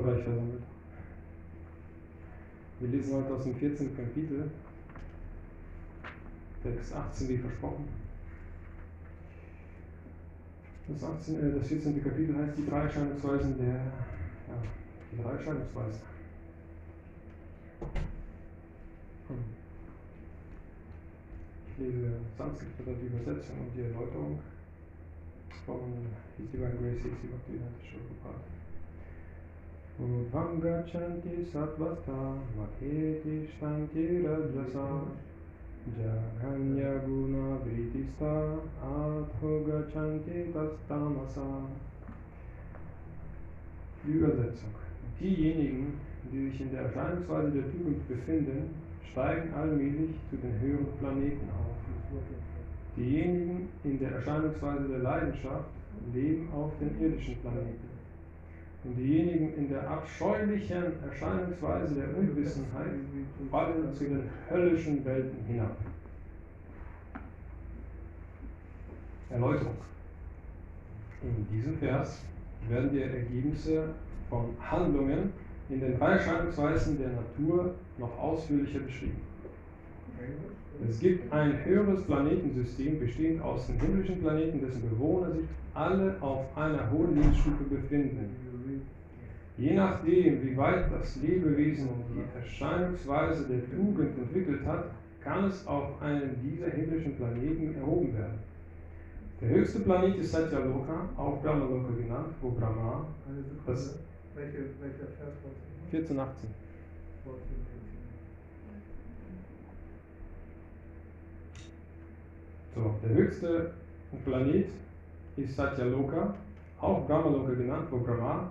Doch so reich versammelt. Wir lesen heute aus dem 14. Kapitel, Text 18 wie versprochen. Das, 18, äh, das 14. Kapitel heißt die drei Erscheinungsweisen der, ja, die drei Erscheinungsweisen. Hm. Ich lese Sanskrit oder die Übersetzung und die Erläuterung von His Divine Grace Sixty Bhaktivedanta Prabhupada. Udvam gachanti satvasta makheti shtanti rajasa Jaganya guna vritista atho gachanti tastamasa Die Übersetzung. Diejenigen, die sich in der Erscheinungsweise der Tugend befinden, steigen allmählich zu den höheren Planeten auf. Diejenigen in der Erscheinungsweise der Leidenschaft leben auf den irdischen Planeten. Und diejenigen in der abscheulichen Erscheinungsweise der Unwissenheit fallen zu den höllischen Welten hinab. Erläuterung. In diesem Vers werden die Ergebnisse von Handlungen in den drei Erscheinungsweisen der Natur noch ausführlicher beschrieben. Es gibt ein höheres Planetensystem, bestehend aus den himmlischen Planeten, dessen Bewohner sich alle auf einer hohen Lebensstufe befinden. Je nachdem, wie weit das Lebewesen die Erscheinungsweise der Tugend entwickelt hat, kann es auf einen dieser himmlischen Planeten erhoben werden. Der höchste Planet ist Satyaloka, auch Brahmaloka genannt, wo Brahma das welche, welcher Vers war es? 14, 18. So, der höchste Planet ist Satyaloka, auch Brahmaloka genannt, wo Brahma,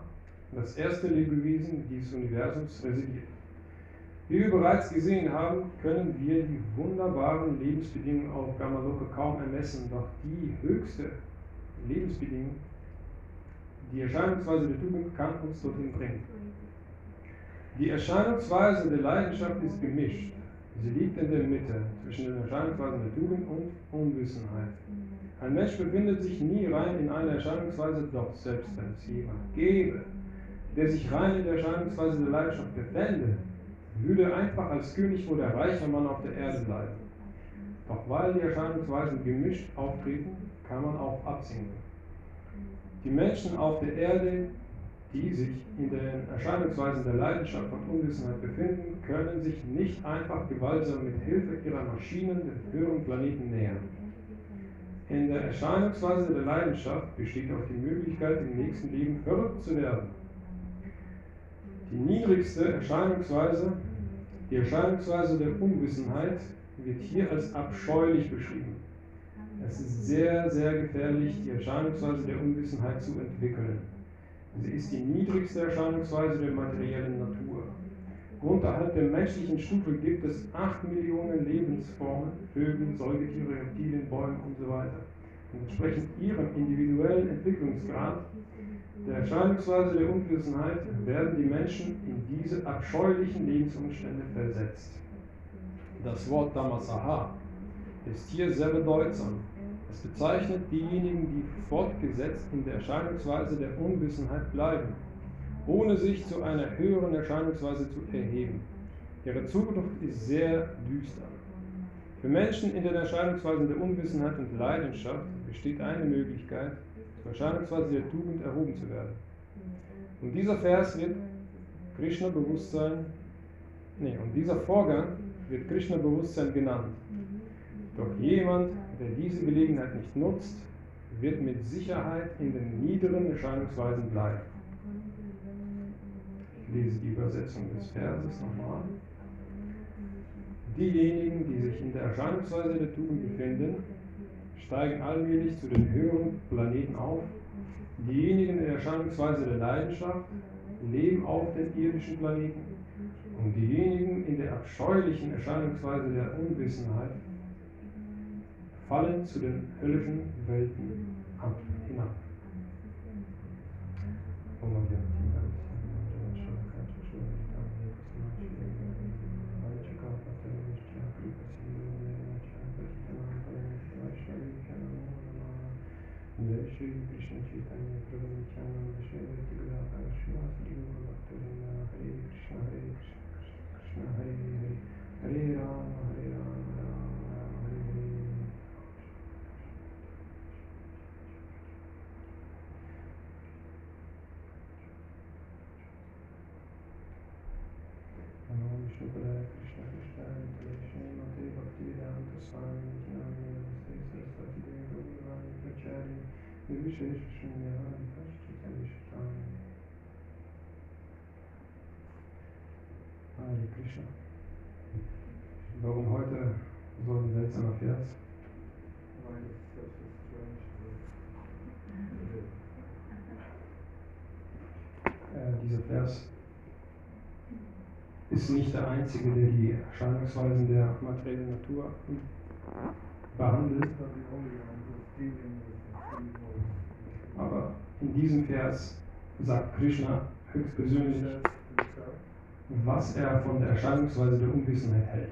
das erste Lebewesen dieses Universums, residiert. Wie wir bereits gesehen haben, können wir die wunderbaren Lebensbedingungen auf Brahmaloka kaum ermessen, doch die höchste Lebensbedingung, die Erscheinungsweise der Tugend, kann uns dorthin bringen. Die Erscheinungsweise der Leidenschaft ist gemischt. Sie liegt in der Mitte zwischen den Erscheinungsweisen der Tugend und Unwissenheit. Ein Mensch befindet sich nie rein in einer Erscheinungsweise, doch selbst wenn es jemand gäbe, der sich rein in der Erscheinungsweise der Leidenschaft befände, würde einfach als König oder reicher Mann auf der Erde bleiben. Doch weil die Erscheinungsweisen gemischt auftreten, kann man auch absinken. Die Menschen auf der Erde, die sich in den Erscheinungsweisen der Leidenschaft und Unwissenheit befinden, können sich nicht einfach gewaltsam mit Hilfe ihrer Maschinen den höheren Planeten nähern. In der Erscheinungsweise der Leidenschaft besteht auch die Möglichkeit, im nächsten Leben verrückt zu werden. Die niedrigste Erscheinungsweise, die Erscheinungsweise der Unwissenheit, wird hier als abscheulich beschrieben. Es ist sehr, sehr gefährlich, die Erscheinungsweise der Unwissenheit zu entwickeln. Sie ist die niedrigste Erscheinungsweise der materiellen Natur. Unterhalb der menschlichen Stufe gibt es 8 Millionen Lebensformen, Vögel, Säugetiere, Reptilien, Bäume und so weiter. Und entsprechend ihrem individuellen Entwicklungsgrad der Erscheinungsweise der Unwissenheit werden die Menschen in diese abscheulichen Lebensumstände versetzt. Das Wort Damasaha ist hier sehr bedeutsam. Es bezeichnet diejenigen, die fortgesetzt in der Erscheinungsweise der Unwissenheit bleiben, ohne sich zu einer höheren Erscheinungsweise zu erheben. Ihre Zukunft ist sehr düster. Für Menschen in den Erscheinungsweisen der Unwissenheit und Leidenschaft besteht eine Möglichkeit, zur Erscheinungsweise der Tugend erhoben zu werden. Und dieser Vers wird Krishna-Bewusstsein, nee, und dieser Vorgang wird Krishna-Bewusstsein genannt. Doch jemand, der diese Gelegenheit nicht nutzt, wird mit Sicherheit in den niederen Erscheinungsweisen bleiben. Ich lese die Übersetzung des Verses nochmal. Diejenigen, die sich in der Erscheinungsweise der Tugend befinden, steigen allmählich zu den höheren Planeten auf. Diejenigen in der Erscheinungsweise der Leidenschaft leben auf den irdischen Planeten. Und diejenigen in der abscheulichen Erscheinungsweise der Unwissenheit fallen zu den höllischen Welten ab, hinab. Shri Krishna Chaitanya Prabhu Nityananda Shri Advaita Gadadhara Srivasadi Gaura Bhaktavinda Hare Krishna Hare Krishna Krishna Hare Hare Hare Rama Hare Rama Rama Hare Krishna Krishna Hare Hare Srimati Bhaktivedanta ist nicht der einzige, der die Erscheinungsweisen der materiellen Natur behandelt, aber in diesem Vers sagt Krishna höchstpersönlich, was er von der Erscheinungsweise der Unwissenheit hält.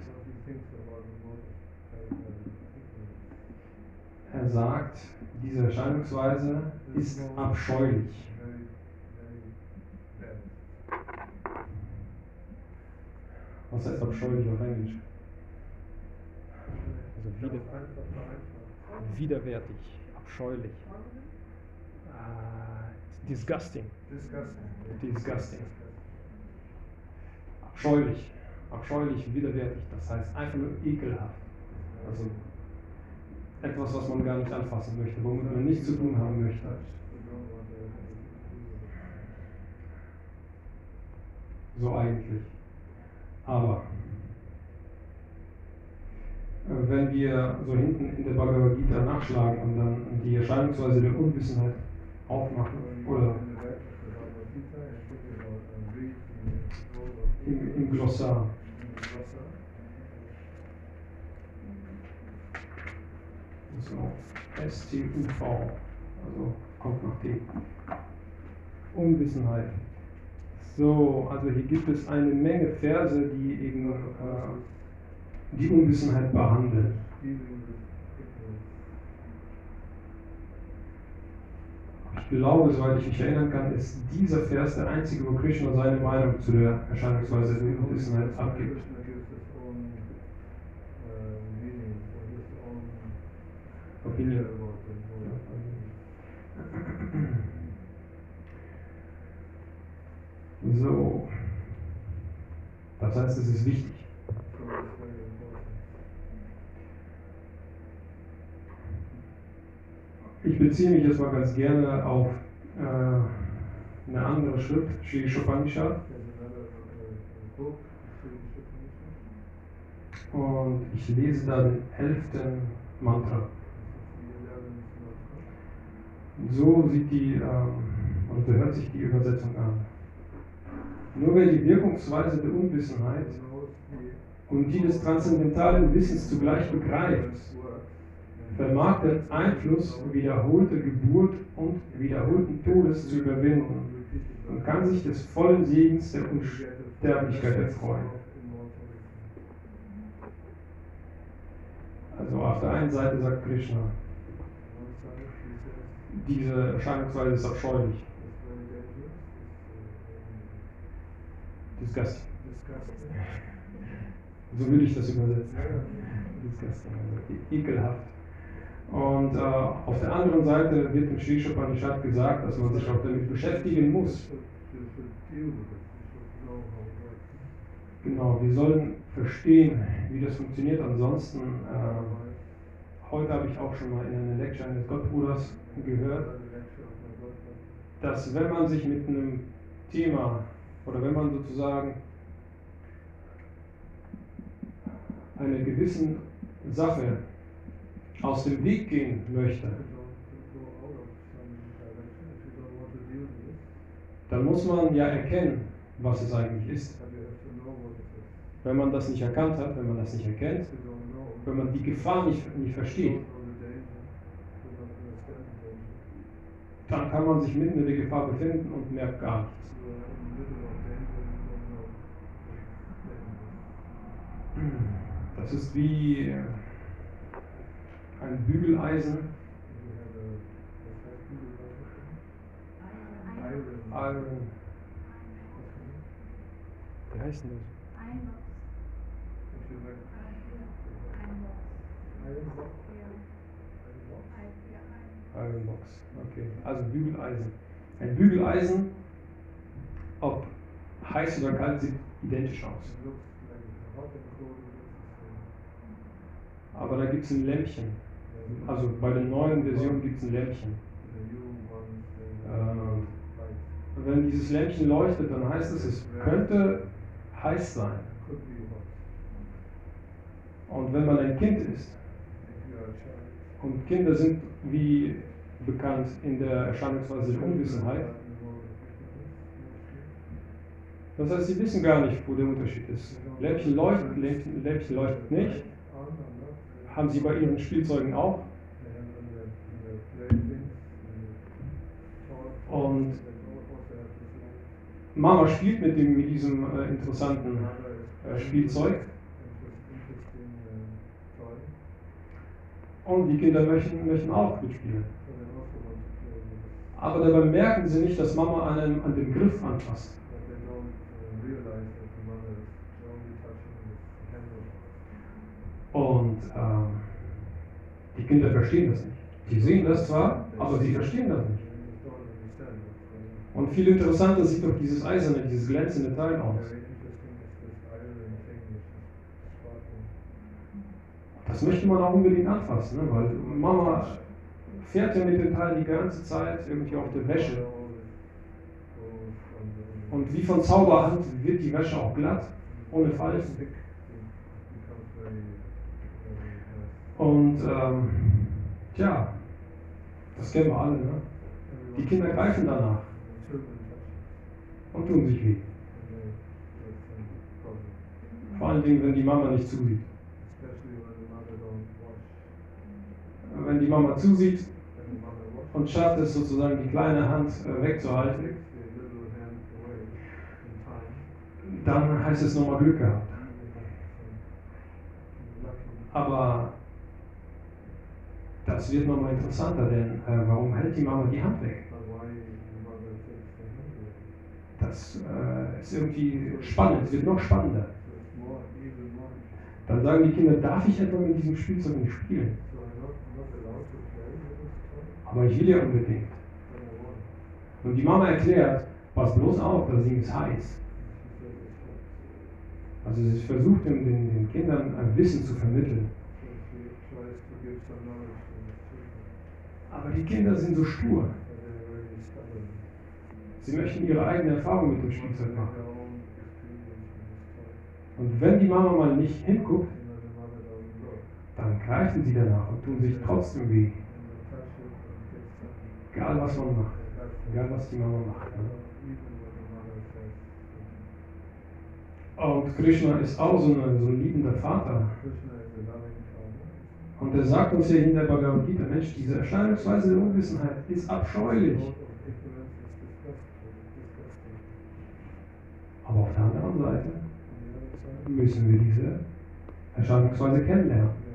Er sagt, diese Erscheinungsweise ist abscheulich. Was heißt abscheulich auf Englisch? Also wider, widerwärtig, abscheulich. Ah, disgusting. Disgusting. Disgusting. Abscheulich. Abscheulich, widerwärtig. Das heißt einfach nur ekelhaft. Also etwas, was man gar nicht anfassen möchte, womit man nichts zu tun haben möchte. So eigentlich. Aber äh, wenn wir so hinten in der Bhagavad Gita nachschlagen und dann die Erscheinungsweise der Unwissenheit aufmachen oder im, im Glossar, so STUV, also kommt nach T. Unwissenheit. So, also hier gibt es eine Menge Verse, die eben äh, die Unwissenheit behandeln. Ich glaube, soweit ich mich erinnern kann, ist dieser Vers der einzige, wo Krishna seine Meinung zu der Erscheinungsweise der Unwissenheit abgibt. Krishna gives his own uh, meaning or his own Opinion. about the mode of So, das heißt, es ist wichtig. Ich beziehe mich jetzt mal ganz gerne auf äh, eine andere Schrift, Sri Upanishad. und ich lese da den elften Mantra. This is the 11th mantra. So sieht die, ähm, oder so hört sich die Übersetzung an. Nur wer die Wirkungsweise der Unwissenheit und die des transzendentalen Wissens zugleich begreift, vermag den Einfluss wiederholter Geburt und wiederholten Todes zu überwinden und kann sich des vollen Segens der Unsterblichkeit erfreuen. Also auf der einen Seite sagt Krishna, diese Erscheinungsweise ist abscheulich, disgusting. So würde ich das übersetzen. Disgusting, also ekelhaft. Und äh, auf der anderen Seite wird im Sri gesagt, dass man sich auch damit beschäftigen muss. Genau, wir sollen verstehen, wie das funktioniert. Ansonsten, äh, heute habe ich auch schon mal in einer Lecture eines Gottbruders gehört, dass wenn man sich mit einem Thema oder wenn man sozusagen einer gewissen Sache aus dem Weg gehen möchte, dann muss man ja erkennen, was es eigentlich ist. Wenn man das nicht erkannt hat, wenn man das nicht erkennt, wenn man die Gefahr nicht, nicht versteht, dann kann man sich mitten in der Gefahr befinden und merkt gar nichts. Das ist wie äh, ein Bügeleisen, name? wie heißt denn das? Ironbox. If you like Ironbox. iron box, Ja. iron box. Ja, Iron. Iron Box, okay. Also Bügeleisen. Ein Bügeleisen, ob heiß oder kalt, sieht identisch aus. Aber da gibt es ein Lämpchen. Also bei der neuen Version gibt es ein Lämpchen. They Ähm. Wenn dieses Lämpchen leuchtet, dann heißt es, es könnte heiß sein. Und wenn man ein Kind ist, und Kinder sind, wie bekannt, in der Erscheinungsweise der Unwissenheit, das heißt, sie wissen gar nicht, wo der Unterschied ist. Lämpchen leuchtet, Lämpchen, Lämpchen leuchtet nicht. Haben sie bei ihren Spielzeugen auch. Und Mama spielt mit, dem, mit diesem äh, interessanten äh, Spielzeug und die Kinder möchten, möchten auch mitspielen. Aber dabei merken sie nicht, dass Mama an, an dem Griff anfasst. Und ähm, die Kinder verstehen das nicht. Sie sehen das zwar, aber sie verstehen das nicht. Und viel interessanter sieht doch dieses eiserne, dieses glänzende Teil aus. Das möchte man auch unbedingt anfassen, ne? weil Mama fährt ja mit dem Teil die ganze Zeit irgendwie auf der Wäsche. Und wie von Zauberhand wird die Wäsche auch glatt, ohne Falten. Und ähm, tja, das kennen wir alle, ne? Die Kinder greifen danach und tun sich weh. Vor allen Dingen, wenn die Mama nicht zusieht. Wenn die Mama zusieht und schafft es sozusagen, die kleine Hand äh, wegzuhalten, dann heißt es nochmal Glück gehabt. Aber das wird nochmal interessanter, denn äh, warum hält die Mama die Hand weg? Das äh, ist irgendwie spannend, es wird noch spannender. Dann sagen die Kinder, darf ich etwa mit diesem Spielzeug nicht spielen? Aber ich will ja unbedingt. Und die Mama erklärt, pass bloß auf, das Ding ist heiß. Also sie versucht den, den, den Kindern ein Wissen zu vermitteln. Aber die Kinder sind so stur. Sie möchten ihre eigene Erfahrung mit dem Spielzeug machen. Und wenn die Mama mal nicht hinguckt, dann greifen sie danach und tun sich trotzdem weh. Egal was man macht. Egal was die Mama macht. Ne? Und Krishna ist auch so, eine, so ein liebender Vater. Und er sagt uns hier in der Bhagavad Gita, Mensch, diese Erscheinungsweise der Unwissenheit ist abscheulich. Aber auf der anderen Seite müssen wir diese Erscheinungsweise kennenlernen.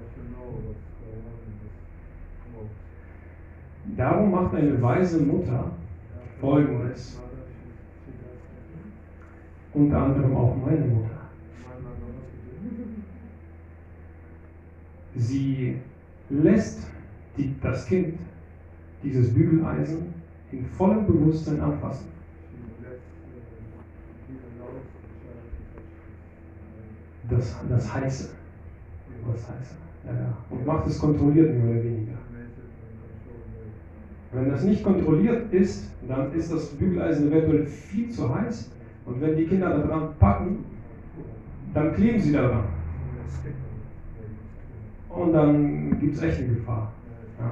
Darum macht eine weise Mutter Folgendes. Unter anderem auch meine Mutter. Sie lässt die, das Kind dieses Bügeleisen in vollem Bewusstsein anfassen. Das, das Heiße. Das Heiße. Ja. Und macht es kontrolliert, mehr oder weniger. Wenn das nicht kontrolliert ist, dann ist das Bügeleisen eventuell viel zu heiß. Und wenn die Kinder daran packen, dann kleben sie daran. Und dann gibt es echt eine Gefahr. Ja.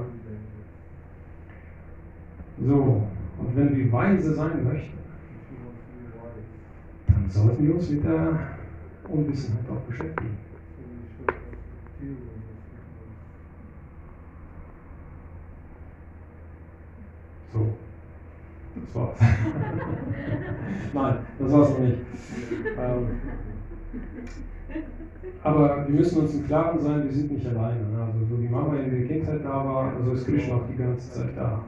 So, und wenn wir weise sein möchten, dann sollten wir uns mit der Unwissenheit auch beschäftigen. So, Das war's. Nein, das war's noch nicht. Ähm, aber wir müssen uns im Klaren sein, wir sind nicht alleine. Ne? Also so wie Mama in der Kindheit da war, so ist Krishna auch die ganze Zeit da.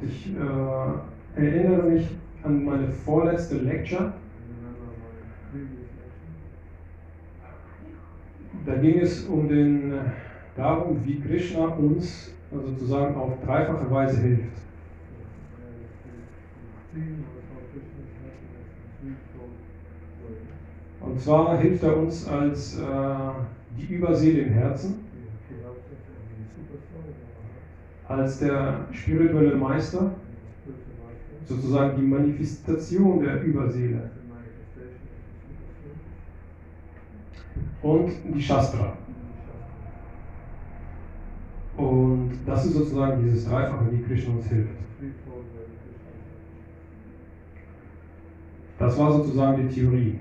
Ich äh, erinnere mich an meine vorletzte lecture. Da ging es um den, äh, darum, wie Krishna uns äh, sozusagen auf dreifache Weise hilft. Und zwar hilft er uns als äh, die Überseele im Herzen, als der spirituelle Meister, sozusagen die Manifestation der Überseele und die Shastra. Und das ist sozusagen dieses Dreifache, wie Krishna uns hilft. Das war sozusagen die Theorie.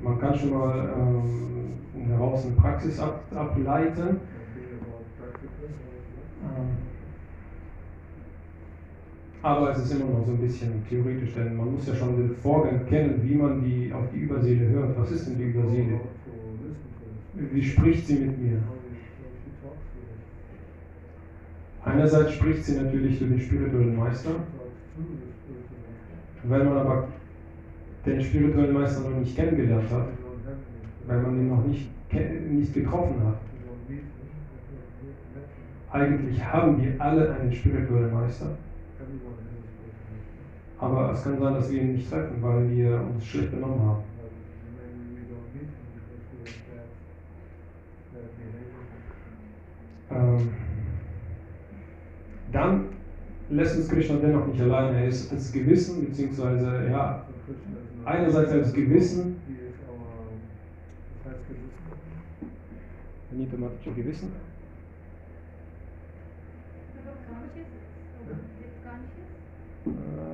Man kann schon mal ähm, daraus eine Praxis ab, ableiten. Ähm, aber es ist immer noch so ein bisschen theoretisch, denn man muss ja schon den Vorgang kennen, wie man die auf die Überseele hört. Was ist denn die Überseele? Wie spricht sie mit mir? Einerseits spricht sie natürlich durch den spirituellen Meister. Wenn man aber den spirituellen Meister noch nicht kennengelernt hat, weil man ihn noch nicht, nicht getroffen hat, eigentlich haben wir alle einen spirituellen Meister. Aber es kann sein, dass wir ihn nicht treffen, weil wir uns schlecht benommen haben. Ähm, dann lässt uns Krishna dennoch nicht alleine. Er ist das Gewissen, beziehungsweise, ja, einerseits als Gewissen, He is our, das heißt Gewissen. Äh.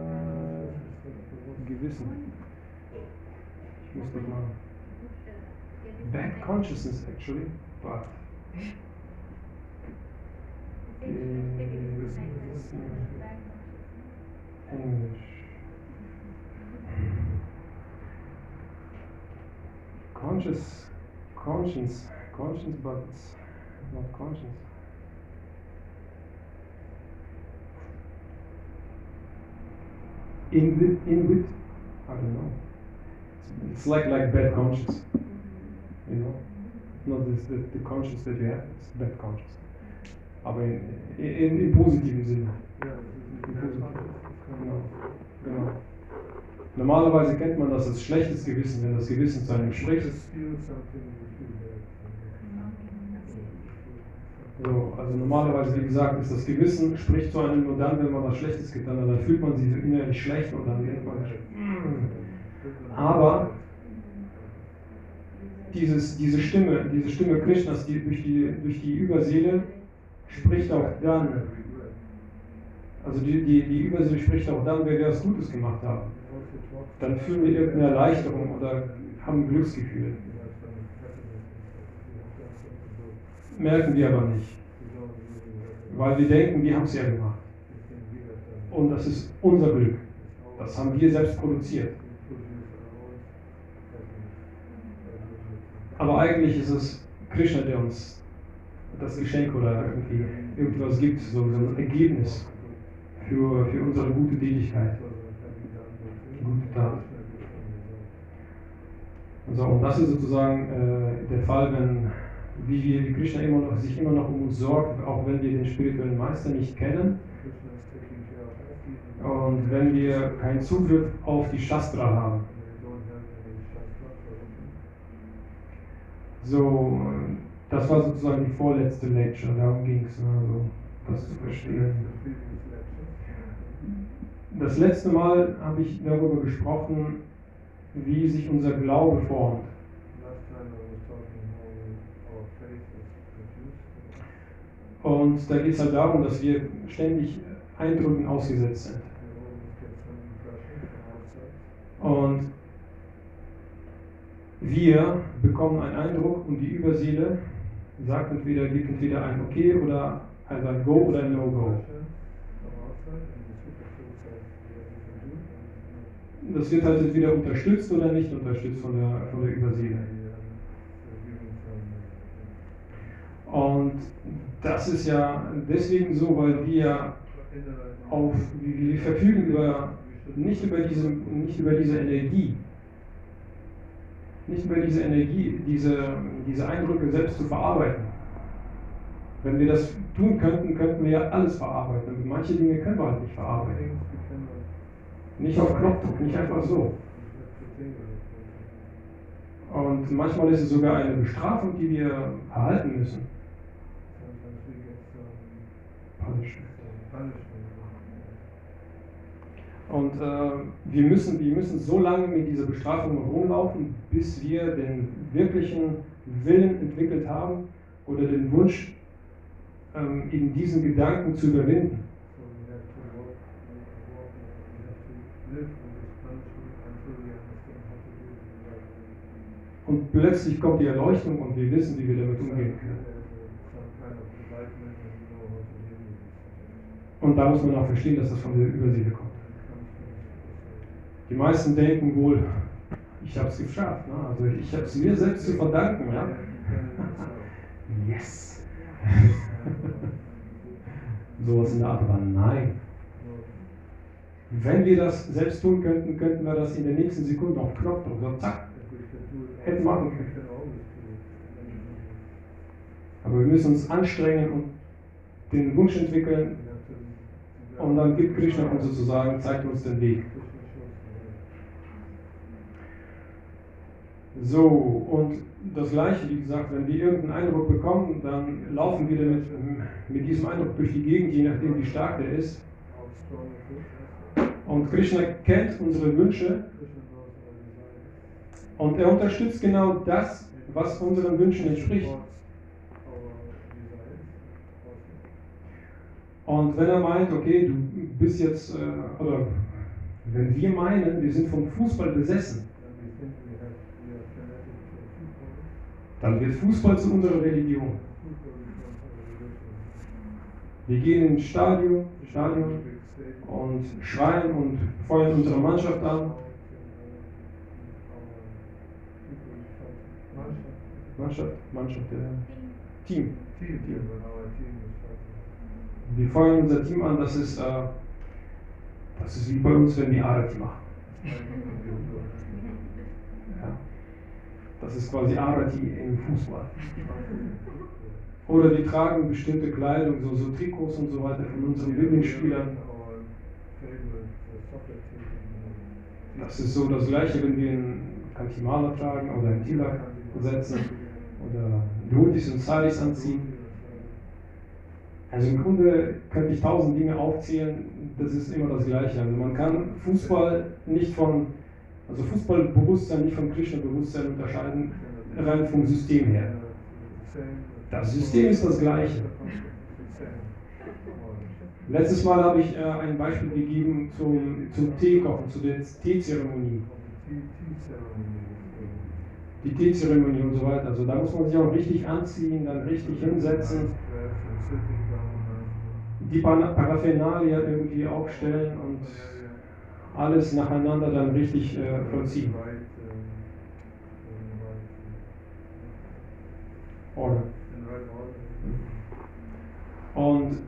Gewissen. Ich muss das mal. Uh, Bad consciousness, actually, but English. Conscious, conscience, conscience, but it's not conscience. In in with, I don't know. It's, it's like like bad conscience, you know. Not this, the, the conscience that you have, it's bad conscience. Aber in, in, in positiven Sinne. Ja, Genau. Genau. Normalerweise kennt man das als schlechtes Gewissen, wenn das Gewissen zu einem spricht. Bad. So, also normalerweise, wie gesagt, ist das Gewissen spricht zu einem nur dann, wenn man was Schlechtes getan hat. Dann fühlt man sich innerlich schlecht und dann denkt man. Aber dieses, diese Stimme, diese Stimme Krishnas, die durch die, durch die Überseele spricht auch dann, also die, die, die Überseele spricht auch dann, wenn wir was Gutes gemacht haben. Dann fühlen wir irgendeine Erleichterung oder haben ein Glücksgefühl. Merken wir aber nicht, weil wir denken, wir haben es ja gemacht. Und das ist unser Glück. Das haben wir selbst produziert. Aber eigentlich ist es Krishna, der uns das Geschenk oder irgendwie irgendwas gibt, so, ein Ergebnis für, für unsere gute Tätigkeit. Gute Tat. So, und das ist sozusagen äh, der Fall, wenn wie, wir, wie Krishna immer noch, sich immer noch um uns sorgt, auch wenn wir den spirituellen Meister nicht kennen und wenn wir keinen Zugriff auf die Shastra haben. So, das war sozusagen die vorletzte Lecture, darum ging es, also das zu verstehen. Das letzte Mal habe ich darüber gesprochen, wie sich unser Glaube formt. Und da geht es halt darum, dass wir ständig Eindrücken ausgesetzt sind. Und wir bekommen einen Eindruck und die Überseele sagt entweder, gibt entweder ein Okay oder Also ein Go oder ein No-Go. Das wird halt entweder unterstützt oder nicht unterstützt von der, von der Überseele. Und das ist ja deswegen so, weil wir auf, wir verfügen über, nicht über diese, nicht über diese Energie, nicht über diese Energie, diese, diese Eindrücke selbst zu verarbeiten. Wenn wir das tun könnten, könnten wir ja alles verarbeiten. Und manche Dinge können wir halt nicht verarbeiten. Nicht auf Knopfdruck, nicht einfach so. Und manchmal ist es sogar eine Bestrafung, die wir erhalten müssen. Punishment. Und äh, wir, müssen, wir müssen so lange mit dieser Bestrafung rumlaufen, bis wir den wirklichen Willen entwickelt haben oder den Wunsch, ähm, in diesen Gedanken zu überwinden. Und plötzlich kommt die Erleuchtung und wir wissen, wie wir damit umgehen können. Und da muss man auch verstehen, dass das von der Überseele kommt. Die meisten denken wohl, ich habe es geschafft. Ne? Also ich habe es mir selbst zu verdanken. Ja? Yes. Sowas in der Art, aber nein. Wenn wir das selbst tun könnten, könnten wir das in der nächsten Sekunde auf Knopfdruck, so zack, hätten machen können. Aber wir müssen uns anstrengen und den Wunsch entwickeln und dann gibt Krishna uns sozusagen, zeigt uns den Weg. So, und das Gleiche, wie gesagt, wenn wir irgendeinen Eindruck bekommen, dann laufen wir damit, mit diesem Eindruck durch die Gegend, je nachdem wie stark der ist. Und Krishna kennt unsere Wünsche und er unterstützt genau das, was unseren Wünschen entspricht. Und wenn er meint, okay, du bist jetzt, äh, oder wenn wir meinen, wir sind vom Fußball besessen, dann wird Fußball zu unserer Religion. Wir gehen ins Stadion, Stadion und schreien und feuern unsere Mannschaft an. Mannschaft, Mannschaft, äh, Team. Wir feuern unser Team an, das ist, äh, das ist wie bei uns, wenn wir Arati machen. Das ist quasi Arati im Fußball. Oder wir tragen bestimmte Kleidung, so, so Trikots und so weiter von unseren Lieblingsspielern. Das ist so das Gleiche, wenn wir einen Kantimala tragen oder einen Tilak setzen oder Dhotis und Saris anziehen. Also im Grunde könnte ich tausend Dinge aufzählen, das ist immer das Gleiche. Also man kann Fußball nicht von, also Fußballbewusstsein nicht vom Krishna-Bewusstsein unterscheiden, rein vom System her. Das System ist das Gleiche. Letztes Mal habe ich äh, ein Beispiel gegeben zum, zum Teekochen, zu der Teezeremonie. Die Teezeremonie und so weiter. Also da muss man sich auch richtig anziehen, dann richtig hinsetzen, die Paraphernalia irgendwie aufstellen und alles nacheinander dann richtig äh, vollziehen. Order. Und,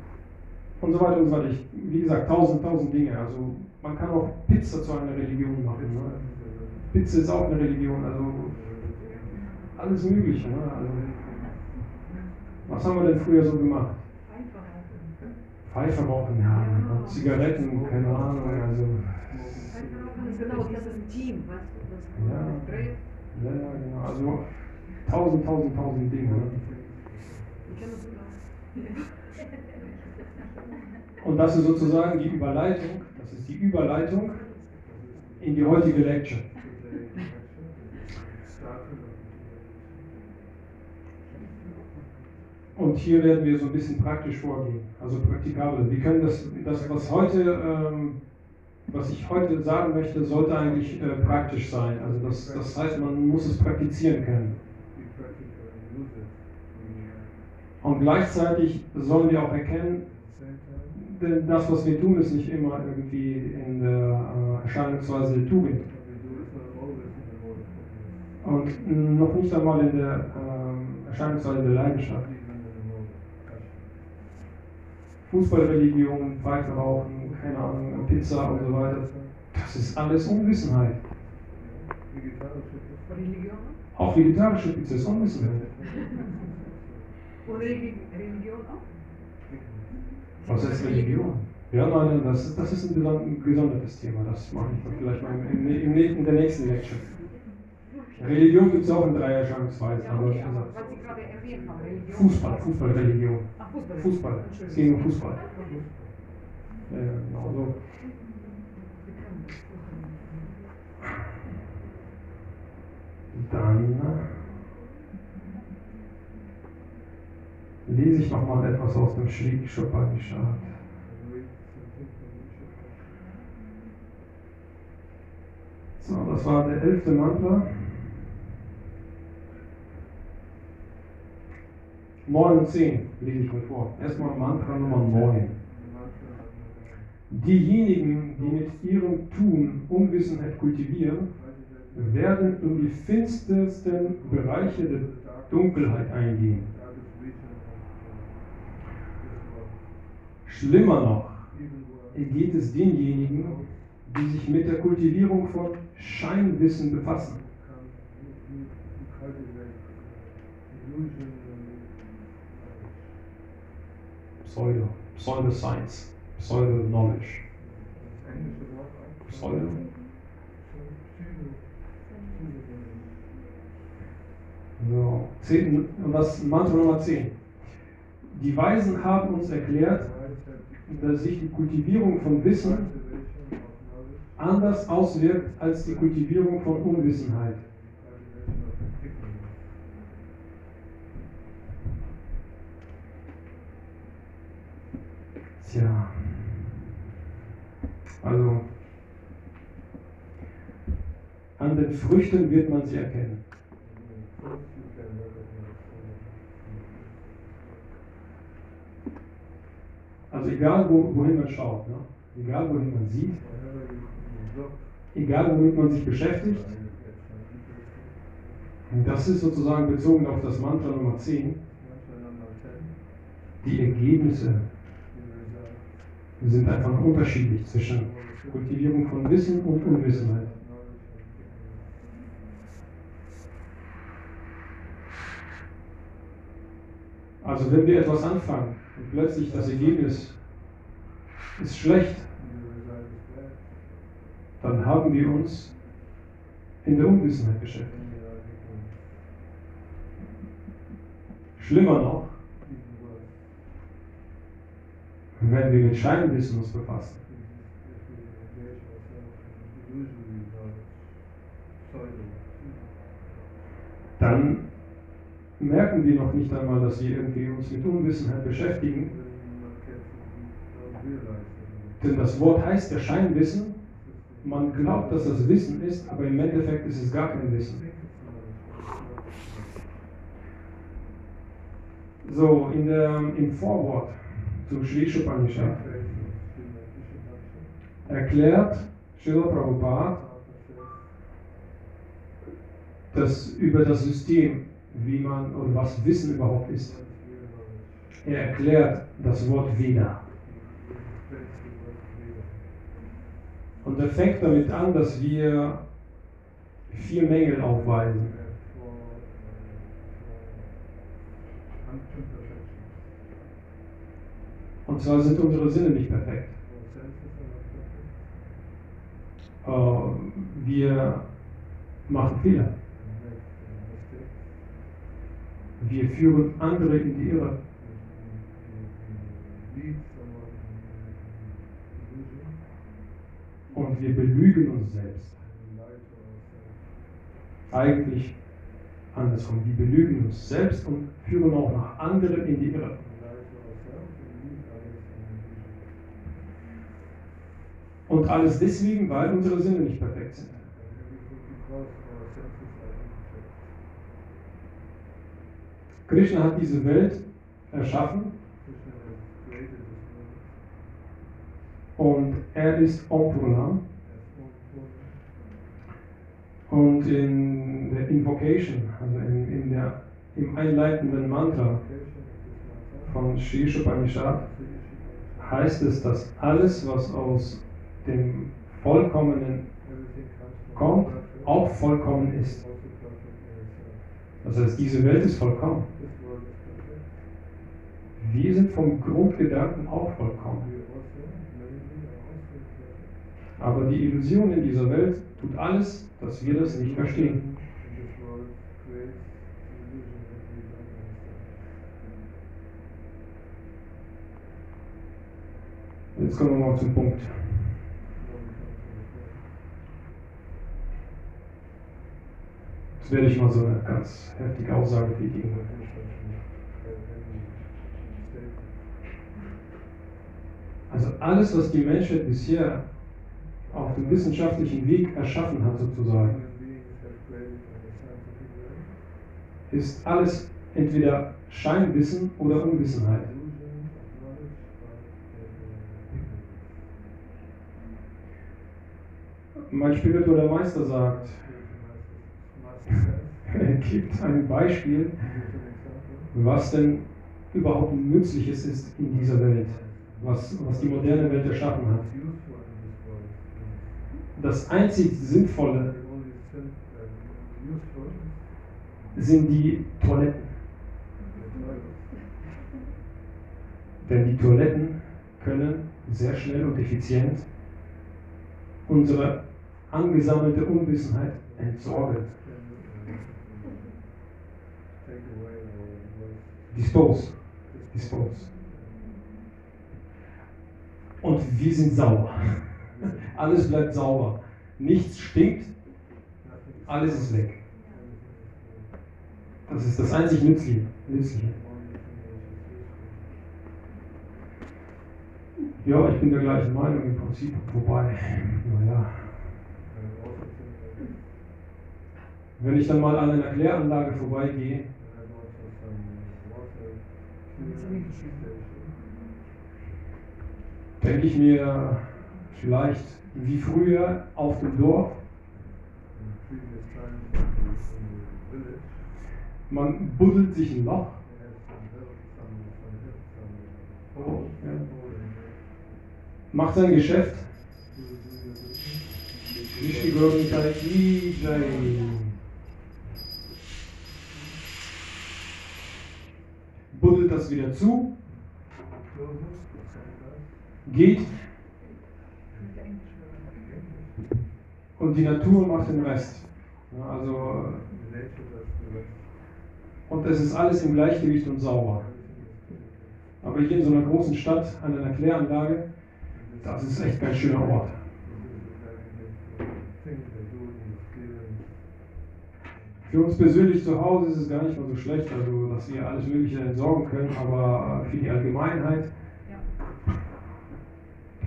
und so weiter und so weiter. Ich, wie gesagt, tausend, tausend Dinge. Also man kann auch Pizza zu einer Religion machen. Ne? Pizza ist auch eine Religion. Also alles Mögliche. Ne? Also, was haben wir denn früher so gemacht? Pfeife rauchen, ja. Zigaretten, keine Ahnung. Also, Genau, das ist ein Team, weißt du, das Ja. dreht. ja, ja, genau. Also tausend, tausend, tausend Dinge. Ne? Und das ist sozusagen die Überleitung, das ist die Überleitung in die heutige Lecture. Und hier werden wir so ein bisschen praktisch vorgehen, also praktikabel. Wir können das, das was heute, ähm, was ich heute sagen möchte, sollte eigentlich äh, praktisch sein. Also das, das heißt, man muss es praktizieren können. Und gleichzeitig sollen wir auch erkennen, denn das, was wir tun, ist nicht immer irgendwie in der äh, Erscheinungsweise der Tugend. Und noch nicht einmal in der ähm, Erscheinungsweise der Leidenschaft. Fußballreligion, Pfeife rauchen, keine Ahnung, Pizza und so weiter. Das ist alles Unwissenheit. Religion? Auch vegetarische Pizza ist Unwissenheit. Und Religi Religion auch? Was ist Religion? Ja, nein, das, das ist ein gesondertes Thema. Das mache ich vielleicht mal im, im, im, in der nächsten Lecture. Religion gibt es auch in drei Erscheinungsweisen, Ja, aber okay, was Sie gerade erwähnt haben, Religion. Fußball, Fußballreligion. Ach, Fußball. Fußball. Es ging um Fußball. Ja, genau so. Dann äh, lese ich noch mal etwas aus dem Shri Upanishad. So, das war der elfte Mantra. 9 und 10 lese ich mal vor. Erstmal Mantra Nummer 9. Diejenigen, die mit ihrem Tun Unwissenheit kultivieren, werden in die finstersten Bereiche der Dunkelheit eingehen. Schlimmer noch geht es denjenigen, die sich mit der Kultivierung von Scheinwissen befassen. Pseudoscience, Pseudo-Knowledge. Pseudo. So, zehn, und das Mantra Nummer 10. Die Weisen haben uns erklärt, dass sich die Kultivierung von Wissen anders auswirkt als die Kultivierung von Unwissenheit. Tja. Also, an den Früchten wird man sie erkennen. Also egal, wo, wohin man schaut, ne? egal wohin man sieht, egal womit man sich beschäftigt, und das ist sozusagen bezogen auf das Mantra Nummer 10, Mantra number 10, die Ergebnisse sind einfach unterschiedlich zwischen Kultivierung von Wissen und Unwissenheit. Also wenn wir etwas anfangen und plötzlich das Ergebnis ist schlecht, dann haben wir uns in der Unwissenheit beschäftigt. Schlimmer noch, wenn wir mit Scheinwissen uns befassen. Dann merken wir noch nicht einmal, dass wir irgendwie uns mit Unwissenheit beschäftigen. Denn das Wort heißt ja Scheinwissen. Man glaubt, dass das Wissen ist, aber im Endeffekt ist es gar kein Wissen. So, in der, im Vorwort zum Sri Upanishad erklärt Srila Prabhupada das über das System, wie man oder was Wissen überhaupt ist. Er erklärt das Wort Veda. Und er fängt damit an, dass wir vier Mängel aufweisen. Und zwar sind unsere Sinne nicht perfekt. Äh, wir machen Fehler. Wir führen andere in die Irre. Und wir belügen uns selbst. Eigentlich andersrum. Wir belügen uns selbst und führen auch noch andere in die Irre. Und alles deswegen, weil unsere Sinne nicht perfekt sind. Krishna hat diese Welt erschaffen und er ist form. Und in der Invocation, also in, in der, im einleitenden Mantra von Sri Upanishad heißt es, dass alles, was aus dem Vollkommenen kommt, auch vollkommen ist. Das heißt, diese Welt ist vollkommen. Wir sind vom Grundgedanken auch vollkommen. Aber die Illusion in dieser Welt tut alles, dass wir das nicht verstehen. Jetzt kommen wir mal zum Punkt. Jetzt werde ich mal so eine ganz heftige Aussage tätigen. Also alles, was die Menschheit bisher auf dem wissenschaftlichen Weg erschaffen hat, sozusagen, ist alles entweder Scheinwissen oder Unwissenheit. Mein spiritueller Meister sagt, gibt ein Beispiel, was denn überhaupt Nützliches ist in dieser Welt, was, was die moderne Welt erschaffen hat. Das einzig Sinnvolle sind die Toiletten. Denn die Toiletten können sehr schnell und effizient unsere angesammelte Unwissenheit entsorgen. Dispose. Dispose. Und wir sind sauber. Alles bleibt sauber. Nichts stinkt, alles ist weg. Das ist das einzig Nützliche. Nützliche. Ja, ich bin der gleichen Meinung im Prinzip, wobei, naja, wenn ich dann mal an einer Kläranlage vorbeigehe, denke ich mir vielleicht wie früher auf dem Dorf, man buddelt sich ein Loch, macht sein Geschäft, Vishnu Gauranitai Ki Jai. Buddelt das wieder zu, geht und die Natur macht den Rest. Also, und es ist alles im Gleichgewicht und sauber. Aber hier in so einer großen Stadt, an einer Kläranlage, das ist echt kein schöner Ort. Für uns persönlich zu Hause ist es gar nicht mal so schlecht, also dass wir alles Mögliche entsorgen können, aber für die Allgemeinheit,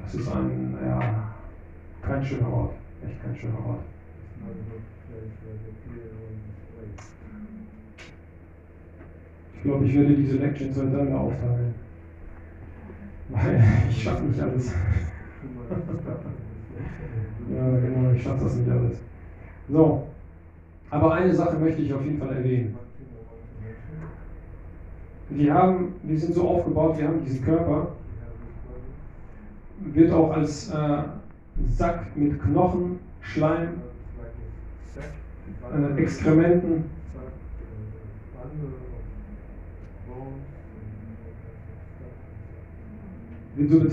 das ist ein, ja, kein schöner Ort. Echt kein schöner Ort. Ich glaube, ich werde diese Lecture in zwei Teile aufteilen. Weil ich schaffe nicht alles. Ja, genau, ich schaffe das nicht alles. So, aber eine Sache möchte ich auf jeden Fall erwähnen. Wir, haben, wir sind so aufgebaut, wir haben diesen Körper, wird auch als äh, Sack mit Knochen, Schleim, äh, Exkrementen,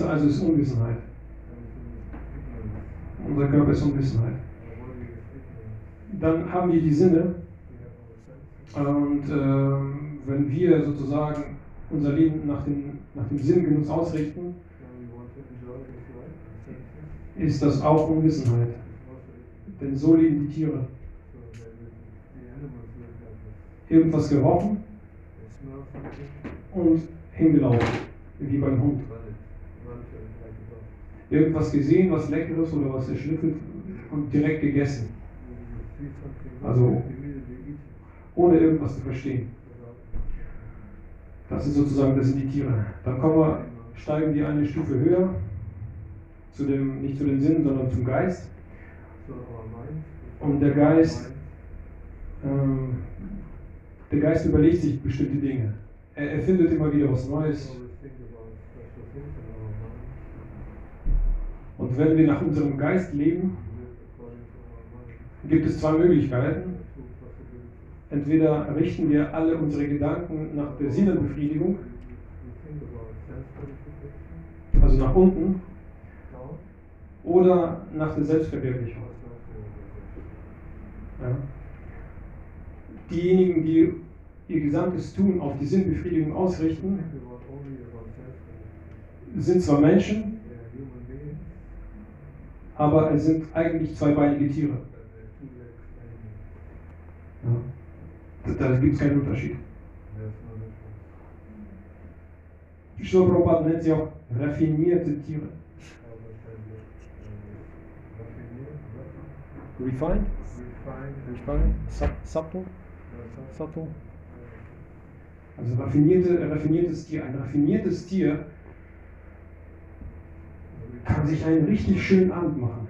also ist Unwissenheit. Unser Körper ist Unwissenheit. Dann haben wir die Sinne und ähm, wenn wir sozusagen unser Leben nach dem, nach dem Sinngenuss ausrichten, ist das auch Unwissenheit. Denn so leben die Tiere. Irgendwas gerochen und hingelaufen, wie beim Hund. Irgendwas gesehen, was Leckeres oder was erschnüffelt und direkt gegessen, ohne irgendwas zu verstehen. Das ist sozusagen, das sind die Tiere. Dann kommen wir, steigen wir eine Stufe höher, zu dem, nicht zu den Sinnen, sondern zum Geist. Und der Geist, ähm, der Geist überlegt sich bestimmte Dinge. Er erfindet immer wieder was Neues. Und wenn wir nach unserem Geist leben, gibt es zwei Möglichkeiten. Entweder richten wir alle unsere Gedanken nach der Sinnenbefriedigung, also nach unten, oder nach der Selbstverwirklichung. Ja. Diejenigen, die ihr gesamtes Tun auf die Sinnbefriedigung ausrichten, sind zwar Menschen, aber es sind eigentlich zweibeinige Tiere. but they're two-legged animals. Ja. Da, gibt es keinen Unterschied. Srila Prabhupada nennt sie auch raffinierte Tiere. Refined? refined, Refined? Sub subtle? Subtle? Also raffinierte, raffiniertes Tier. Ein raffiniertes Tier kann sich einen richtig schönen Abend machen.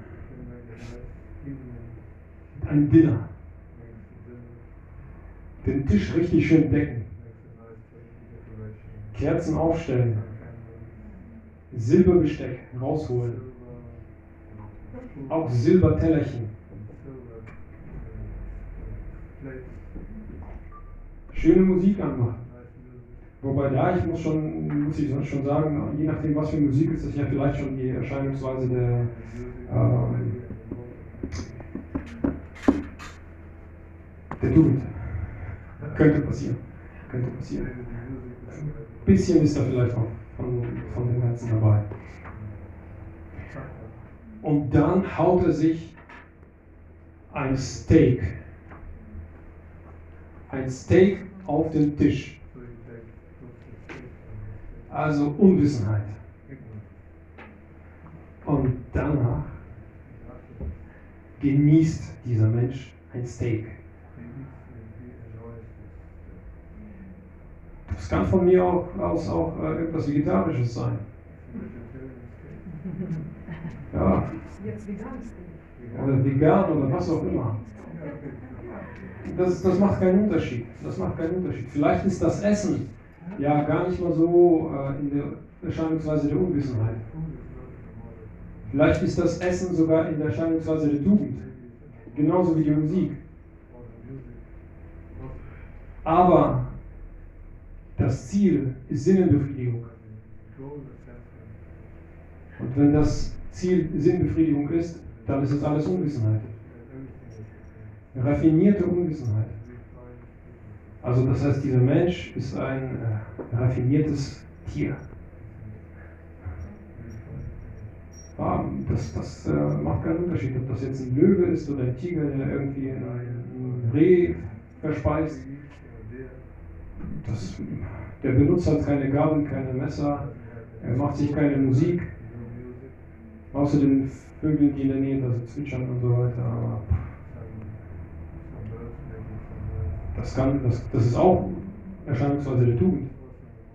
Ein Dinner. Den Tisch richtig schön decken. Kerzen aufstellen. Silberbesteck rausholen. Auch Silbertellerchen. Schöne Musik anmachen. Wobei da, ich muss schon, muss ich schon sagen, je nachdem was für Musik ist, ist ja vielleicht schon die Erscheinungsweise der, Ähm, der Tugend. Könnte passieren. Könnte passieren. Ein bisschen ist da vielleicht auch von, von dem Ganzen dabei. Und dann haut er sich ein Steak. Ein Steak auf den Tisch. Also Unwissenheit. Und danach genießt dieser Mensch ein Steak. Das kann von mir aus auch äh, etwas Vegetarisches sein. Ja, oder vegan oder was auch immer. Das, das macht keinen Unterschied. Das macht keinen Unterschied. Vielleicht ist das Essen ja gar nicht mal so äh, in der Erscheinungsweise der Unwissenheit. Vielleicht ist das Essen sogar in der Erscheinungsweise der Tugend. Genauso wie die Musik. Aber das Ziel ist Sinnenbefriedigung. Und wenn das Ziel Sinnbefriedigung ist, dann ist es alles Unwissenheit. Raffinierte Unwissenheit. Also das heißt, dieser Mensch ist ein äh, raffiniertes Tier. Ja, das das äh, macht keinen Unterschied, ob das jetzt ein Löwe ist oder ein Tiger, der irgendwie ein Reh verspeist. Das, der benutzt halt keine Gabel, keine Messer, er macht sich keine Musik, außer den Vögeln, die in der Nähe da zwitschern und so weiter. Aber das, kann, das, das ist auch Erscheinungsweise der Tugend.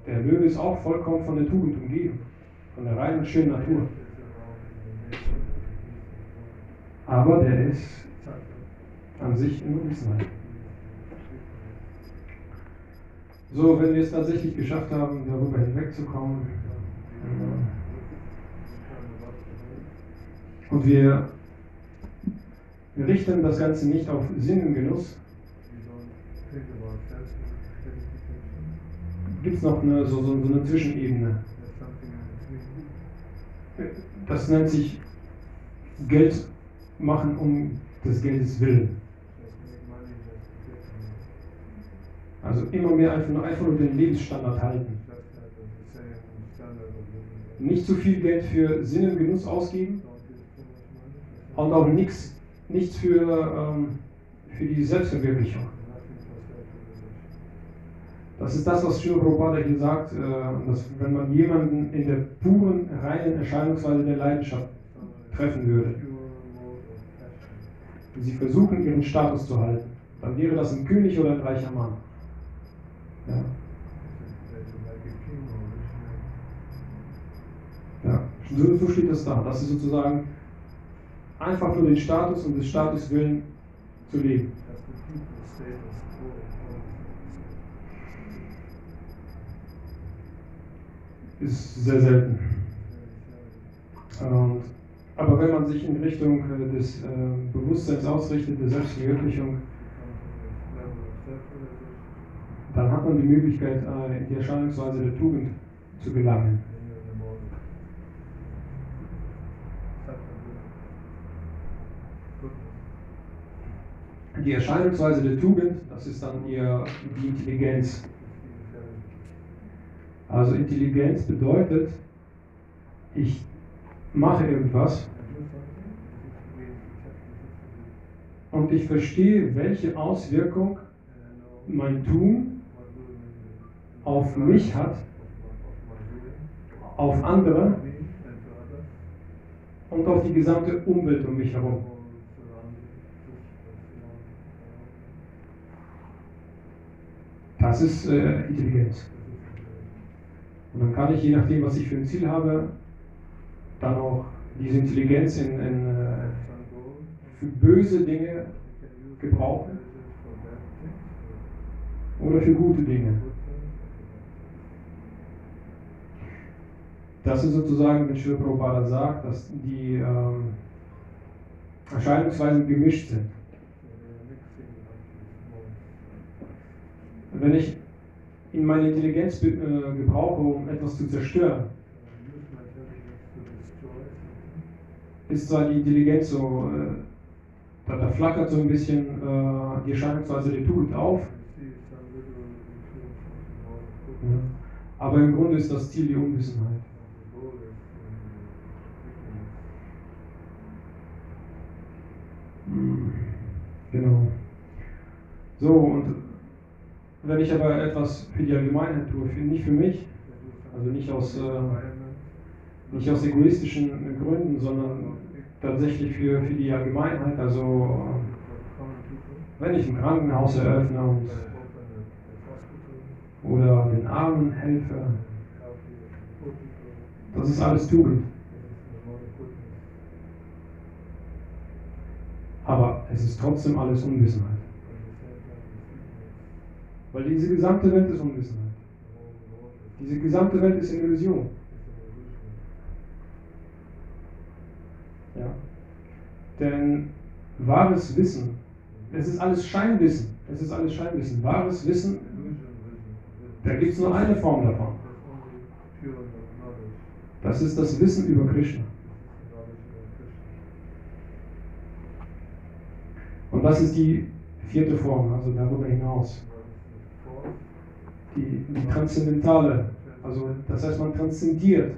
Der Löwe ist auch vollkommen von der Tugend umgeben, von der reinen, schönen Natur. Aber der ist an sich in Unwissenheit. So, wenn wir es tatsächlich geschafft haben, darüber hinwegzukommen, und wir, wir richten das Ganze nicht auf Sinnengenuss, gibt es noch eine, so, so, so eine Zwischenebene. Das nennt sich Geld machen um des Geldes willen. Also immer mehr einfach nur, einfach nur den Lebensstandard halten. Nicht zu viel Geld für Sinn und Genuss ausgeben und auch nichts, nichts für, ähm, für die Selbstverwirklichung. Das ist das, was Srila Prabhupada hier sagt, äh, dass wenn man jemanden in der puren, reinen Erscheinungsweise der Leidenschaft treffen würde, sie versuchen, ihren Status zu halten, dann wäre das ein König oder ein reicher Mann. Ja. ja. So, so steht das da. Das ist sozusagen einfach nur den Status und des Status willen zu leben. Ist sehr selten. Und, aber wenn man sich in Richtung äh, des äh, Bewusstseins ausrichtet, der Selbstverwirklichung, dann hat man die Möglichkeit, äh, in die Erscheinungsweise der Tugend zu gelangen. Die Erscheinungsweise der Tugend, das ist dann eher die Intelligenz. Also Intelligenz bedeutet, ich mache irgendwas und ich verstehe, welche Auswirkung mein Tun auf mich hat, auf andere und auf die gesamte Umwelt um mich herum. Das ist äh, Intelligenz. Und dann kann ich, je nachdem, was ich für ein Ziel habe, dann auch diese Intelligenz in, in, äh, für böse Dinge gebrauchen oder für gute Dinge. Das ist sozusagen, wenn Sri Prabhupada sagt, dass die ähm, Erscheinungsweisen gemischt sind. Wenn ich in meine Intelligenz äh, gebrauche, um etwas zu zerstören, ist zwar die Intelligenz so, äh, da, da flackert so ein bisschen äh, die Erscheinungsweise der Tugend auf, ja. aber im Grunde ist das Ziel die Unwissenheit. Genau. So, und wenn ich aber etwas für die Allgemeinheit tue, für, nicht für mich, also nicht aus, äh, nicht aus egoistischen Gründen, sondern tatsächlich für, für die Allgemeinheit, also wenn ich ein Krankenhaus eröffne und, oder den Armen helfe, das ist alles Tugend. Aber es ist trotzdem alles Unwissenheit. Weil diese gesamte Welt ist Unwissenheit. Diese gesamte Welt ist Illusion. Ja. Denn wahres Wissen, es ist alles Scheinwissen. Es ist alles Scheinwissen. Wahres Wissen, da gibt es nur eine Form davon. Das ist das Wissen über Krishna. Und das ist die vierte Form, also darüber hinaus. Die, die transzendentale, also das heißt, man transzendiert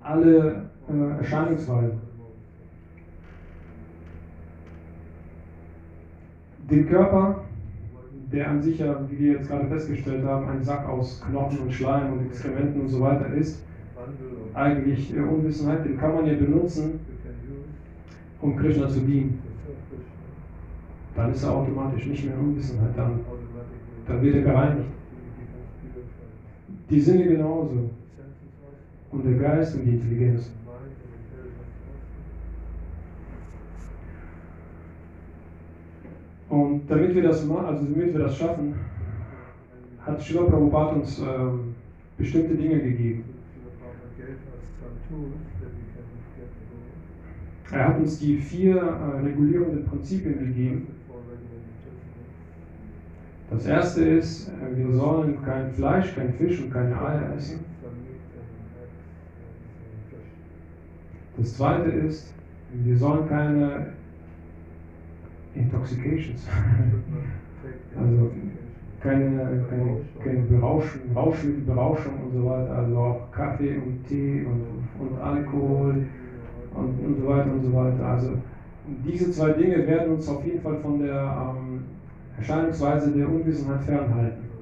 alle äh, Erscheinungsweisen. Den Körper, der an sich ja, wie wir jetzt gerade festgestellt haben, ein Sack aus Knochen und Schleim und Exkrementen und so weiter ist, eigentlich äh, Unwissenheit, den kann man ja benutzen, um Krishna zu dienen. Dann ist er automatisch nicht mehr in Unwissenheit, dann, dann wird er gereinigt. Die Sinne genauso. Und der Geist und die Intelligenz. Und damit wir das also damit wir das schaffen, hat Srila Prabhupada uns ähm, bestimmte Dinge gegeben. Er hat uns die vier äh, regulierenden Prinzipien gegeben. Das erste ist, äh, wir sollen kein Fleisch, kein Fisch und keine Eier essen. Das zweite ist, wir sollen keine Intoxications, also keine, keine, keine Berauschen, Rauschmittelberauschung und so weiter, also auch Kaffee und Tee und, und Alkohol und, und so weiter und so weiter. Also diese zwei Dinge werden uns auf jeden Fall von der ähm, Erscheinungsweise der Unwissenheit fernhalten.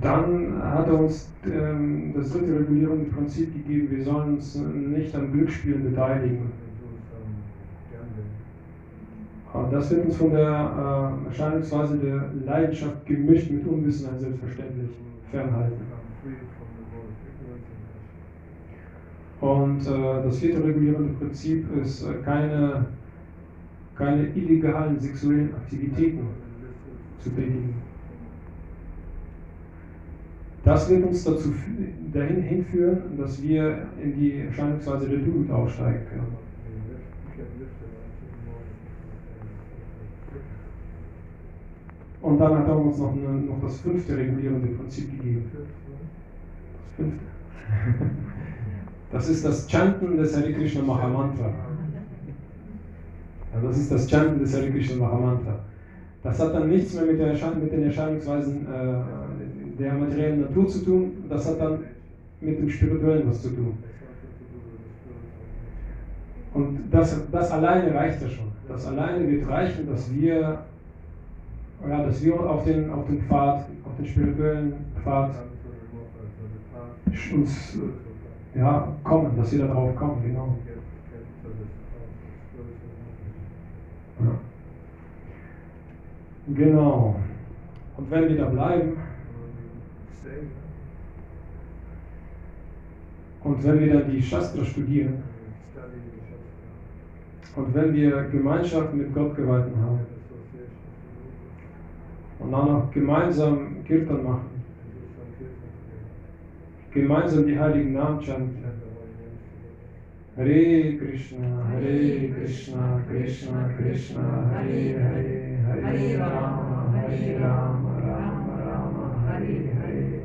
Dann hat er uns ähm, das dritte regulierende Prinzip gegeben, wir sollen uns nicht am Glücksspielen beteiligen. Und das wird uns von der äh, Erscheinungsweise der Leidenschaft gemischt mit Unwissenheit selbstverständlich fernhalten. Und äh, das vierte regulierende Prinzip ist äh, keine, keine illegalen sexuellen Aktivitäten zu tätigen. Das wird uns dazu dahin hinführen, dass wir in die Erscheinungsweise der Demut aufsteigen können. Und dann hat er uns noch, eine, noch das fünfte regulierende Prinzip gegeben. Das fünfte. Das ist das Chanten des Hare Krishna Mahamantra. Ja, das ist das Chanten des Hare Krishna Mahamantra. Das hat dann nichts mehr mit, der Erschein mit den Erscheinungsweisen äh, der materiellen Natur zu tun, das hat dann mit dem Spirituellen was zu tun. Und das, das alleine reicht ja schon. Das alleine wird reichen, dass wir, ja, dass wir auf den, auf den Pfad, auf den spirituellen Pfad uns ja, kommen, dass wir darauf kommen, genau. Genau. Und wenn wir da bleiben und wenn wir dann die Shastra studieren und wenn wir Gemeinschaft mit Gott gehalten haben und dann noch gemeinsam Kirtan machen, gemeinsam die heiligen Namen chanten, Hare Krishna, Hare Krishna, Krishna Krishna, Hare Hare, Hare Rama, Hare Rama, Rama Rama, Hare Hare.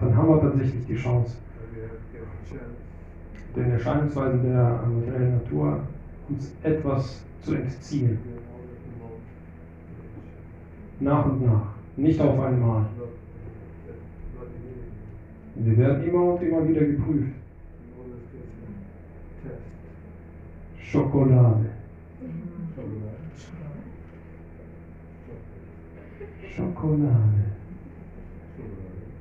Dann haben wir tatsächlich die Chance, den Erscheinungsweisen der materiellen Natur uns etwas zu entziehen. Nach und nach, nicht auf einmal. Wir werden immer und immer wieder geprüft. Schokolade. Schokolade.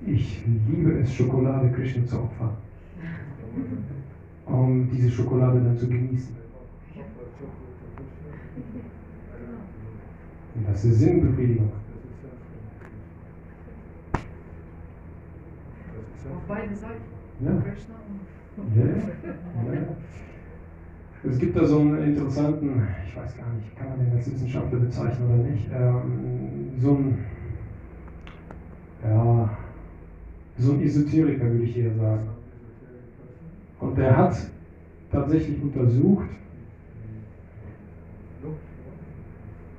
Ich liebe es, Schokolade Krishna zu opfern, um diese Schokolade dann zu genießen. Und das ist Sinnbefriedigung. Auf beide Seiten. Ja. Ja, ja. Es gibt da so einen interessanten, ich weiß gar nicht, kann man den als Wissenschaftler bezeichnen oder nicht, ähm, so ein, ja, so ein Esoteriker würde ich eher sagen. Und der hat tatsächlich untersucht,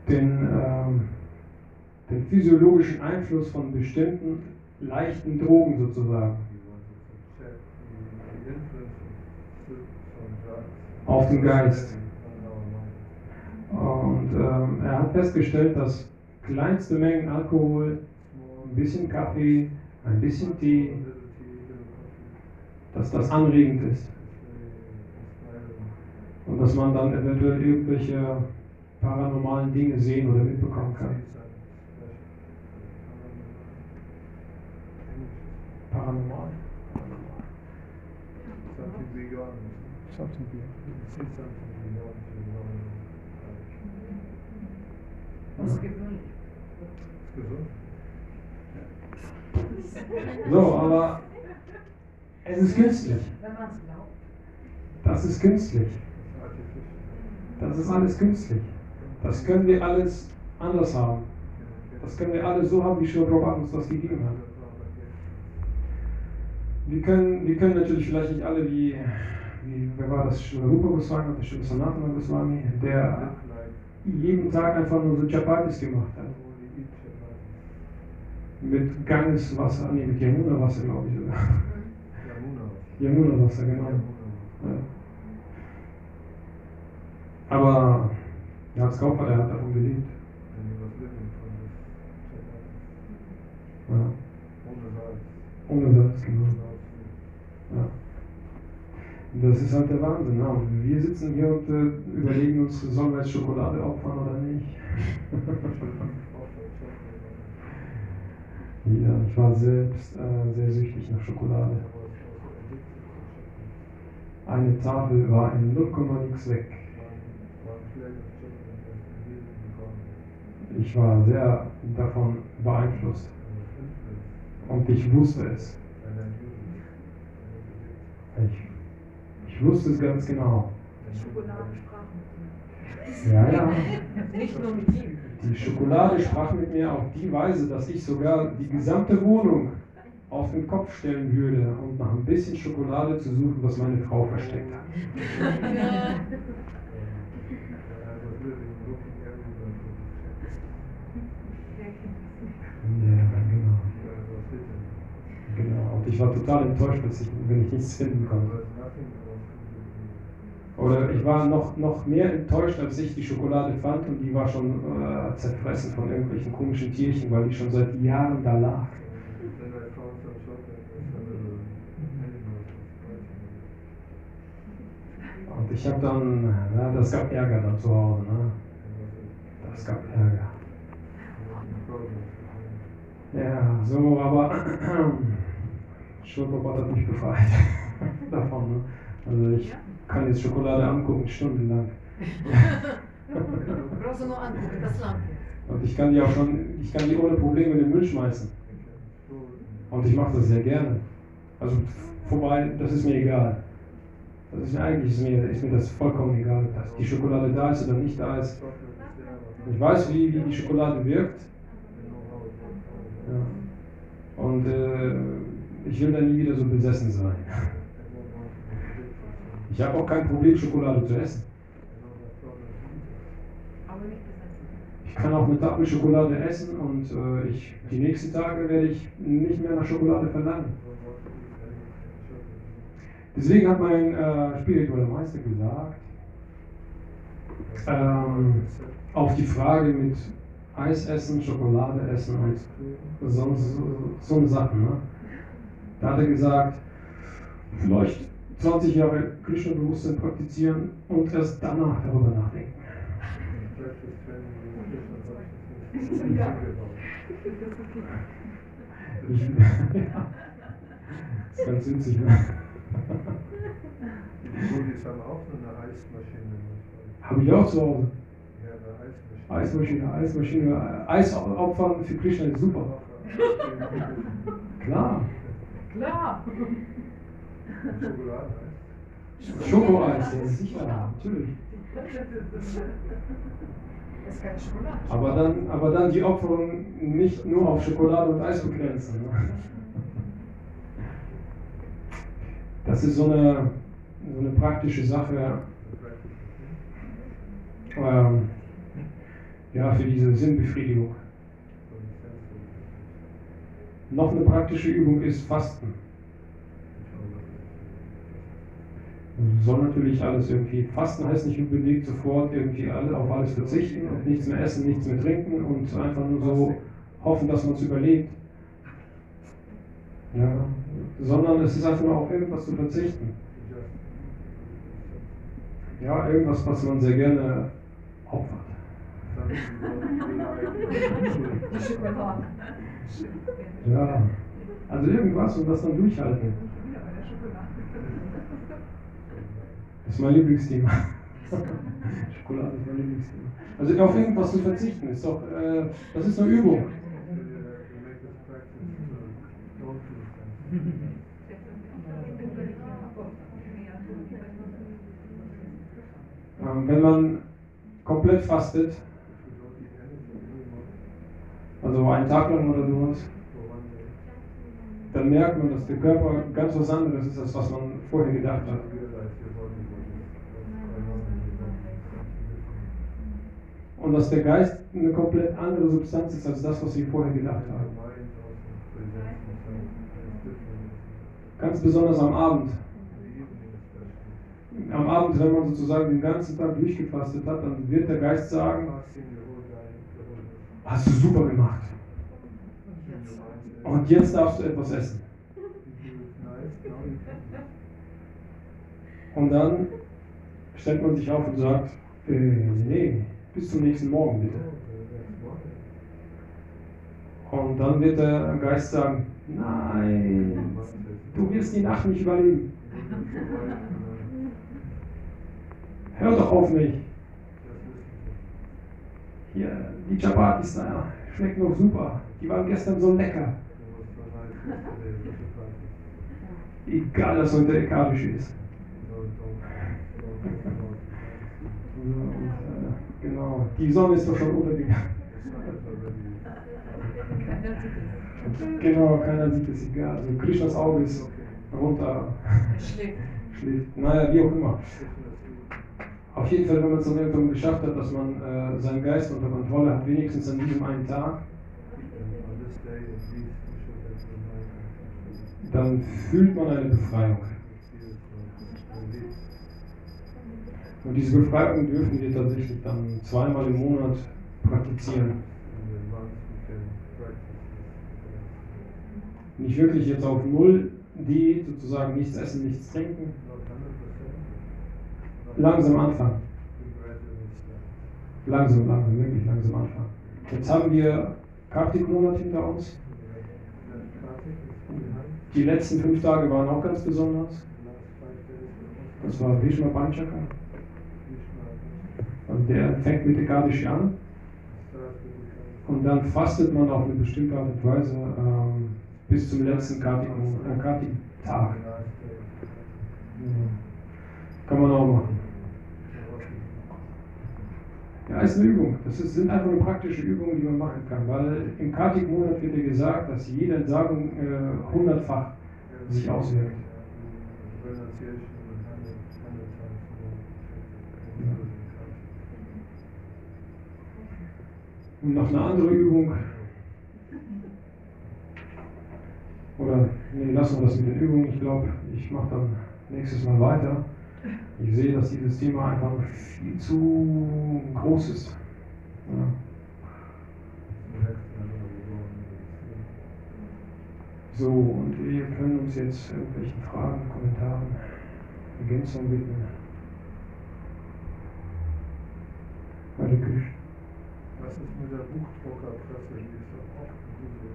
den, ähm, den physiologischen Einfluss von bestimmten leichten Drogen sozusagen auf den Geist. Und ähm, er hat festgestellt, dass kleinste Mengen Alkohol, ein bisschen Kaffee, ein bisschen Tee, dass das anregend ist. Und dass man dann eventuell irgendwelche paranormalen Dinge sehen oder mitbekommen kann. Something You see something. Ist gesund? So, aber es ist künstlich. Wenn man es glaubt. Das ist künstlich. Das ist alles künstlich. Das können wir alles anders haben. Das können wir alle so haben, wie Schöpfer uns das gegeben hat. Wir können, wir können natürlich vielleicht nicht alle wie wer war das, Rupa Goswami, der Shiva Sanatana Goswami, der jeden Tag einfach nur so Chapatis gemacht hat. Mit Gangeswasser, nee, mit Yamuna-Wasser, glaube ich sogar. Yamuna-Wasser, genau. Ja. Aber ja, als Kaufmann, der hat davon gelebt. Ja. Ohne Salz, genau. Ja. Das ist halt der Wahnsinn. Ja. Und wir sitzen hier und äh, überlegen uns, sollen wir jetzt Schokolade opfern oder nicht? ja, ich war selbst äh, sehr süchtig nach Schokolade. Eine Tafel war in 0, nix weg. ich war sehr davon beeinflusst und ich wusste es. Ich, ich wusste es ganz genau. Die Schokolade sprach mit dir. Ja, ja. Nicht nur mit ihm. Die Schokolade sprach mit mir auf die Weise, dass ich sogar die gesamte Wohnung auf den Kopf stellen würde, um nach ein bisschen Schokolade zu suchen, was meine Frau versteckt hat. Ja, genau. Genau. Und ich war total enttäuscht, dass ich, wenn ich nichts finden konnte. Oder ich war noch, noch mehr enttäuscht, als ich die Schokolade fand und die war schon äh, zerfressen von irgendwelchen komischen Tierchen, weil die schon seit Jahren da lag. Und ich habe dann, ja, das gab Ärger dann zu Hause. Ne? Das gab Ärger. Ja, so, aber Schulrobot hat mich befreit davon. Ne? Also ich kann jetzt Schokolade angucken, stundenlang. Brauchst du nur angucken, das Land. Und ich kann die auch schon, ich kann die ohne Probleme in den Müll schmeißen. Und ich mache das sehr gerne. Also vorbei, das ist mir egal. Das ist mir eigentlich ist mir, ist mir das vollkommen egal, dass die Schokolade da ist oder nicht da ist. Ich weiß, wie, wie die Schokolade wirkt. Ja. Und äh, ich will dann nie wieder so besessen sein. Ich habe auch kein Problem, Schokolade zu essen. Aber nicht besessen. Ich kann auch eine Tafel Schokolade essen und äh, ich, die nächsten Tage werde ich nicht mehr nach Schokolade verlangen. Deswegen hat mein äh, spiritueller Meister gesagt, ähm, auf die Frage mit Eis essen, Schokolade essen und so, so, so eine Sachen. Ne? Da hat er gesagt, vielleicht 20 Jahre Krishna-Bewusstsein praktizieren und erst danach darüber nachdenken. Das ist ganz witzig. Ne? Die Budis haben auch so eine Eismaschine. Habe ich auch zu Hause. Ja, eine Eismaschine. Eismaschine, Eismaschine, Eisopfern für Krishna ist super. Klar. Klar. Schokoladeneis. Schokoeis, ja sicher, natürlich. Aber dann, aber dann die Opferung nicht nur auf Schokolade und Eis begrenzen. Ne? Das ist so eine, so eine praktische Sache, ähm, ja, für diese Sinnbefriedigung. Noch eine praktische Übung ist Fasten. Soll natürlich alles irgendwie, Fasten heißt nicht unbedingt sofort irgendwie alle, auf alles verzichten und nichts mehr essen, nichts mehr trinken und einfach nur so hoffen, dass man es überlebt. Ja, sondern es ist einfach nur auf irgendwas zu verzichten. Ja, irgendwas, was man sehr gerne opfert. Ja, also irgendwas und das dann durchhalten. Wieder bei der Schokolade. Das ist mein Lieblingsthema. Schokolade ist mein Lieblingsthema. Also auf irgendwas zu verzichten, ist doch, äh, das ist eine Übung. Ähm, wenn man komplett fastet, also einen Tag lang oder sowas, dann merkt man, dass der Körper ganz was anderes ist, als was man vorher gedacht hat. Und dass der Geist eine komplett andere Substanz ist als das, was wir vorher gedacht haben. Ganz besonders am Abend. Am Abend, wenn man sozusagen den ganzen Tag durchgefastet hat, dann wird der Geist sagen, hast du super gemacht. Und jetzt darfst du etwas essen. Und dann stellt man sich auf und sagt, äh, nee, bis zum nächsten Morgen bitte. Und dann wird der Geist sagen, nein, du wirst die Nacht nicht überleben. Hör doch auf mich. hier, die Chapatis da, schmecken noch super. Die waren gestern so lecker. Egal, dass heute Ekadisch ist. Genau, die Sonne ist doch schon untergegangen. Genau, keiner sieht es, egal. Also Krishnas Auge ist runter. Er schläft. schläft. Naja, wie auch immer. Auf jeden Fall, wenn man es dann irgendwann geschafft hat, dass man äh, seinen Geist unter Kontrolle hat, wenigstens an diesem einen Tag, dann fühlt man eine Befreiung. Und diese Befreiung dürfen wir tatsächlich dann zweimal im Monat praktizieren. Nicht wirklich jetzt auf Null Diät, sozusagen nichts essen, nichts trinken. Not 100%. Langsam anfangen. Langsam, langsam, wirklich langsam anfangen. Jetzt haben wir Kartik-Monat hinter uns. Die letzten fünf Tage waren auch ganz besonders. Das war Vishma Panchaka. Also der fängt mit an. Starts with the Und dann fastet man auf eine bestimmte Art und Weise ähm, bis zum letzten äh, day. Ja. Kann man auch machen. Ja, ist eine Übung. Das ist, sind einfach nur praktische Übungen, die man machen kann. Weil im Kartik-Monat wird ja gesagt, dass jede Entsagung äh, hundertfach sich auswirkt. Und noch eine andere Übung, oder nee, lassen wir das mit den Übungen. Ich glaube, ich mache dann nächstes Mal weiter. Ich sehe, dass dieses Thema einfach viel zu groß ist. Ja. So, und wir können uns jetzt irgendwelchen Fragen, Kommentaren, Ergänzungen widmen. Hare Krishna. Was ist mit der Buchdruckerpresse? Die ist doch auch eine gute,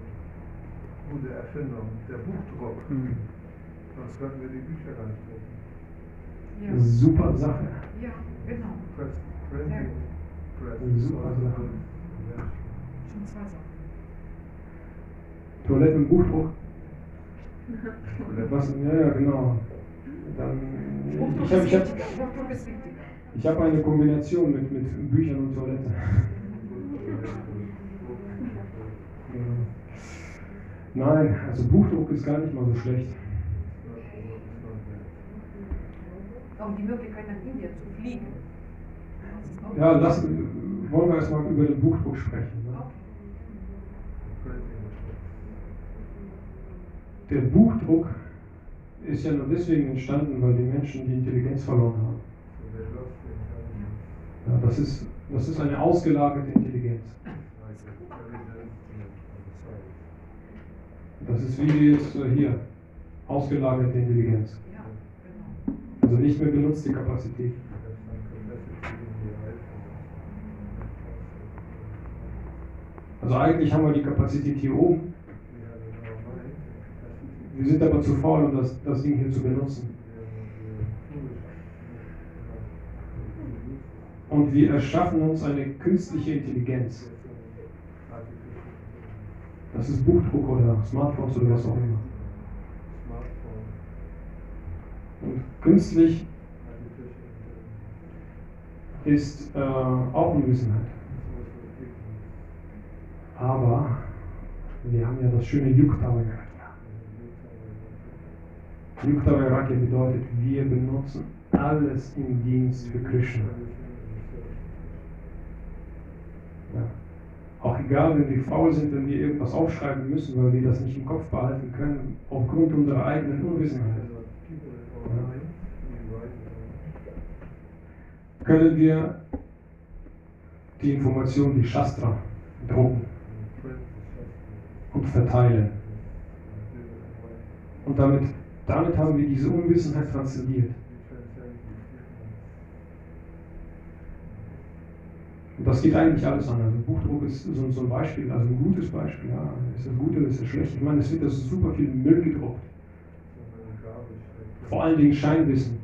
gute Erfindung. Der Buchdruck. Sonst könnten wir die Bücher gar nicht drucken. Ja. Super Sache. ja, genau. Press, printing press. Super also Sache. Invention. Schon zwei Sachen. Toilettenbuchdruck. Oder Was? Ja, ja, genau. Dann, Buchdruck ich habe hab. Buchdruck hab eine Kombination mit, mit Büchern und Toilette. Nein, also Buchdruck ist gar nicht mal so schlecht. Auch die Möglichkeit, nach Indien zu fliegen. Ja, lass, wollen wir erstmal über den Buchdruck sprechen. Ne? Der Buchdruck ist ja nur deswegen entstanden, weil die Menschen die Intelligenz verloren haben. Ja, das, ist, das ist eine ausgelagerte Intelligenz. Das ist wie jetzt äh, hier, ausgelagerte Intelligenz. Ja, genau. Also nicht mehr benutzte Kapazität. Also eigentlich haben wir die Kapazität hier oben, wir sind aber zu faul, um das, das Ding hier zu benutzen. Und wir erschaffen uns eine künstliche Intelligenz. Das ist Buchdruck oder Smartphones oder was auch immer. Und künstlich ist äh, auch Unwissenheit. Aber wir haben ja das schöne Yukta Vairagya. Yukta Vairagya bedeutet, wir benutzen alles im Dienst für Krishna. Ja. Auch egal, wenn wir faul sind, wenn wir irgendwas aufschreiben müssen, weil wir das nicht im Kopf behalten können, aufgrund unserer eigenen Unwissenheit, können wir die Information, die Shastra, drucken und verteilen. Und damit, damit haben wir diese Unwissenheit transzendiert. Und das geht eigentlich alles an. Also Buchdruck ist so, so ein Beispiel, also ein gutes Beispiel. Ja. Ist das gut oder ist das schlecht? Ich meine, es wird das super viel Müll gedruckt. Vor allen Dingen Scheinwissen.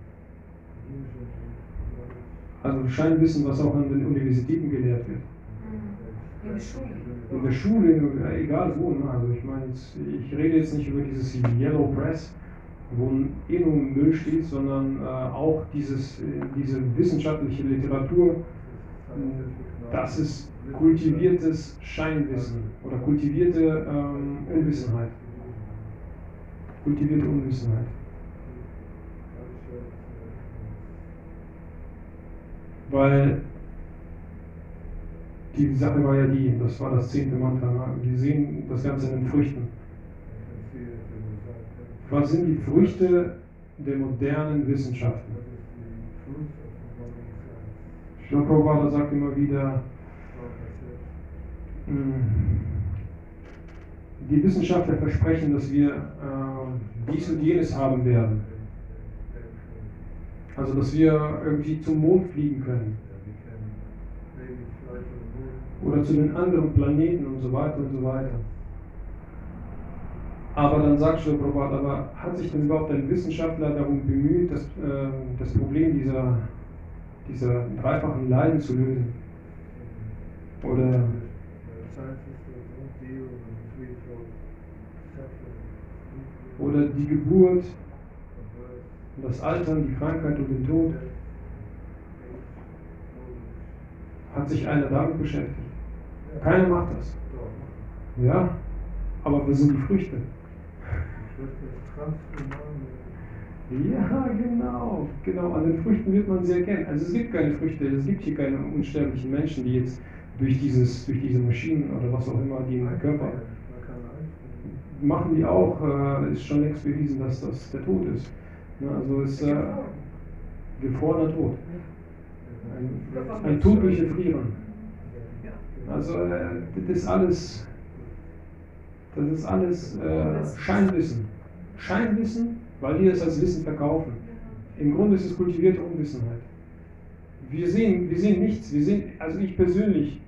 Also Scheinwissen, was auch an den Universitäten gelehrt wird. In der Schule. in der Schule, egal wo, ne? also ich meine, jetzt, ich rede jetzt nicht über dieses Yellow Press, wo eh nur Müll steht, sondern äh, auch dieses, äh, diese wissenschaftliche Literatur, das ist kultiviertes Scheinwissen oder kultivierte ähm, Unwissenheit. Kultivierte Unwissenheit. Weil die Sache war ja die, das war das zehnte Mantra, ne? wir sehen das Ganze in den Früchten. Was sind die Früchte der modernen Wissenschaften? Prabhupada sagt immer wieder, mh, die Wissenschaftler versprechen, dass wir äh, dies und jenes haben werden. Also, dass wir irgendwie zum Mond fliegen können oder zu den anderen Planeten und so weiter und so weiter. Aber dann sagt Sri Prabhupada, aber hat sich denn überhaupt ein Wissenschaftler darum bemüht, das, äh, das Problem dieser, dieser dreifachen Leiden zu lösen? Oder oder die Geburt, das Altern, die Krankheit und den Tod. Hat sich einer damit beschäftigt? Keiner macht das. Ja, aber wir sind die Früchte. Ja, genau, genau. An den Früchten wird man sie erkennen. Also es gibt keine Früchte, es gibt hier keine unsterblichen Menschen, die jetzt durch, dieses, durch diese Maschinen oder was auch immer, die im Körper machen die auch, äh, ist schon längst bewiesen, dass das der Tod ist. Ja, also ist äh, gefrorener Tod. Ein, ein Tod durch Erfrieren. Also äh, das ist alles, das ist alles äh, Scheinwissen. Scheinwissen, weil die das als Wissen verkaufen. Im Grunde ist es kultivierte Unwissenheit. Wir sehen, wir sehen nichts. Wir sehen, also ich persönlich,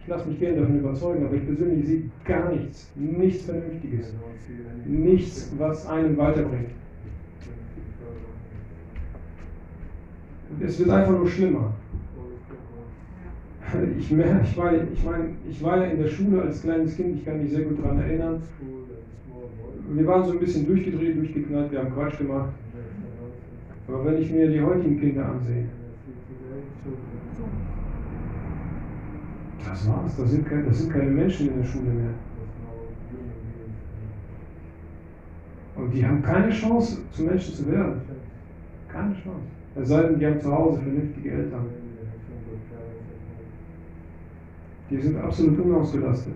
ich lasse mich gerne davon überzeugen, aber ich persönlich sehe gar nichts. Nichts Vernünftiges. Nichts, was einen weiterbringt. Es wird einfach nur schlimmer. Ich, ich, war, ich, mein, ich war ja in der Schule als kleines Kind, ich kann mich sehr gut daran erinnern. Wir waren so ein bisschen durchgedreht, durchgeknallt, wir haben Quatsch gemacht. Aber wenn ich mir die heutigen Kinder ansehe, das war's, das sind, keine, das sind keine Menschen in der Schule mehr. Und die haben keine Chance, zu Menschen zu werden. Keine Chance. Es sei denn, die haben zu Hause vernünftige Eltern. Die sind absolut unausgelastet.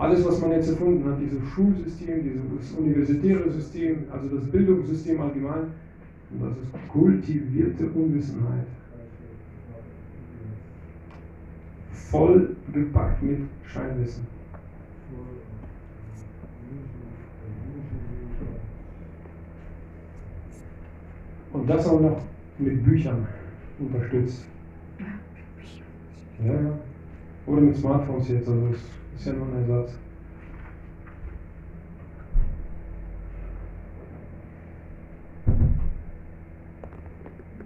Alles, was man jetzt erfunden hat, dieses Schulsystem, dieses universitäre System, also das Bildungssystem allgemein, das ist kultivierte Unwissenheit. Voll gepackt mit Scheinwissen. Und das auch noch mit Büchern unterstützt. Ja, ja. Oder mit Smartphones jetzt, also ist ja nur ein Ersatz.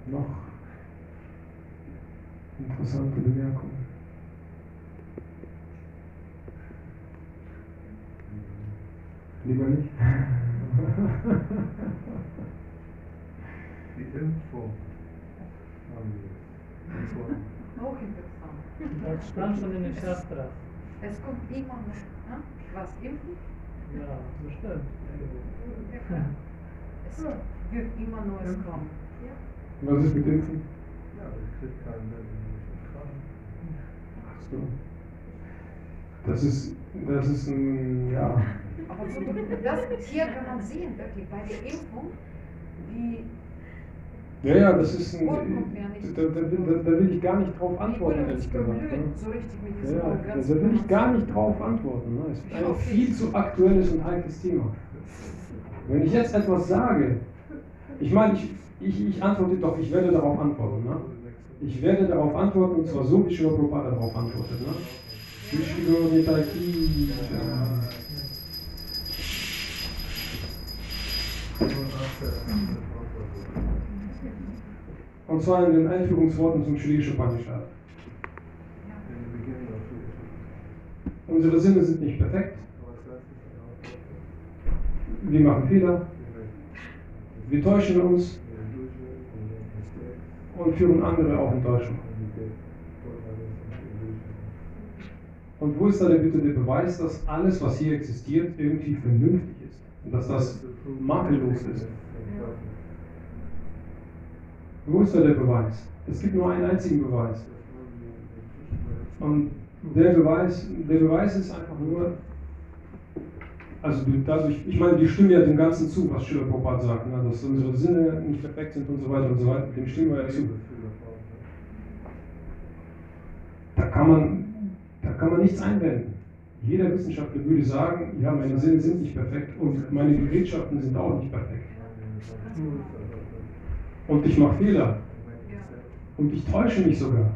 Noch interessante Bemerkungen. Lieber nicht? Die Impfung haben wir. Auch interessant. Das stand schon in den Shastras. Es kommt immer noch, ne? was impfen? Ja, bestimmt. Es wird immer Neues kommen. Was ist mit Impfen? Ja, ich krieg keinen männlichen Kranken. Ach so. Das ist, das ist ein, ja. Aber so, das hier kann man sehen, wirklich, bei der Impfung, wie Ja, ja, das ist ein. Da, da, da, da will ich gar nicht drauf antworten, ehrlich gesagt. Ne? so richtig mit Ja, diesem ja, da will ich gar nicht drauf antworten. Ne? Es ist ein viel zu aktuelles und heikles Thema. Wenn ich jetzt etwas sage, ich meine, ich, ich, ich antworte doch, ich werde darauf antworten. Ne? Ich werde darauf antworten, und zwar so, wie Shri Prabhupada darauf antwortet. Ne? Ja. Und zwar in den Einführungsworten zum chinesischen Upanishad. Unsere Sinne sind nicht perfekt. Wir machen Fehler. Wir täuschen uns und führen andere auch in Täuschung. Und wo ist da bitte der Beweis, dass alles, was hier existiert, irgendwie vernünftig ist und dass das makellos ist? Wo ist da der Beweis? Es gibt nur einen einzigen Beweis. Und der Beweis, der Beweis ist einfach nur, also dadurch, ich meine, die stimmen ja dem Ganzen zu, was Schiller Prabhupada sagt, ne, dass unsere Sinne nicht perfekt sind und so weiter und so weiter, dem stimmen wir ja zu. Da kann man, da kann man nichts einwenden. Jeder Wissenschaftler würde sagen, ja, meine Sinne sind nicht perfekt und meine Gerätschaften sind auch nicht perfekt. Und ich mache Fehler und ich täusche mich sogar.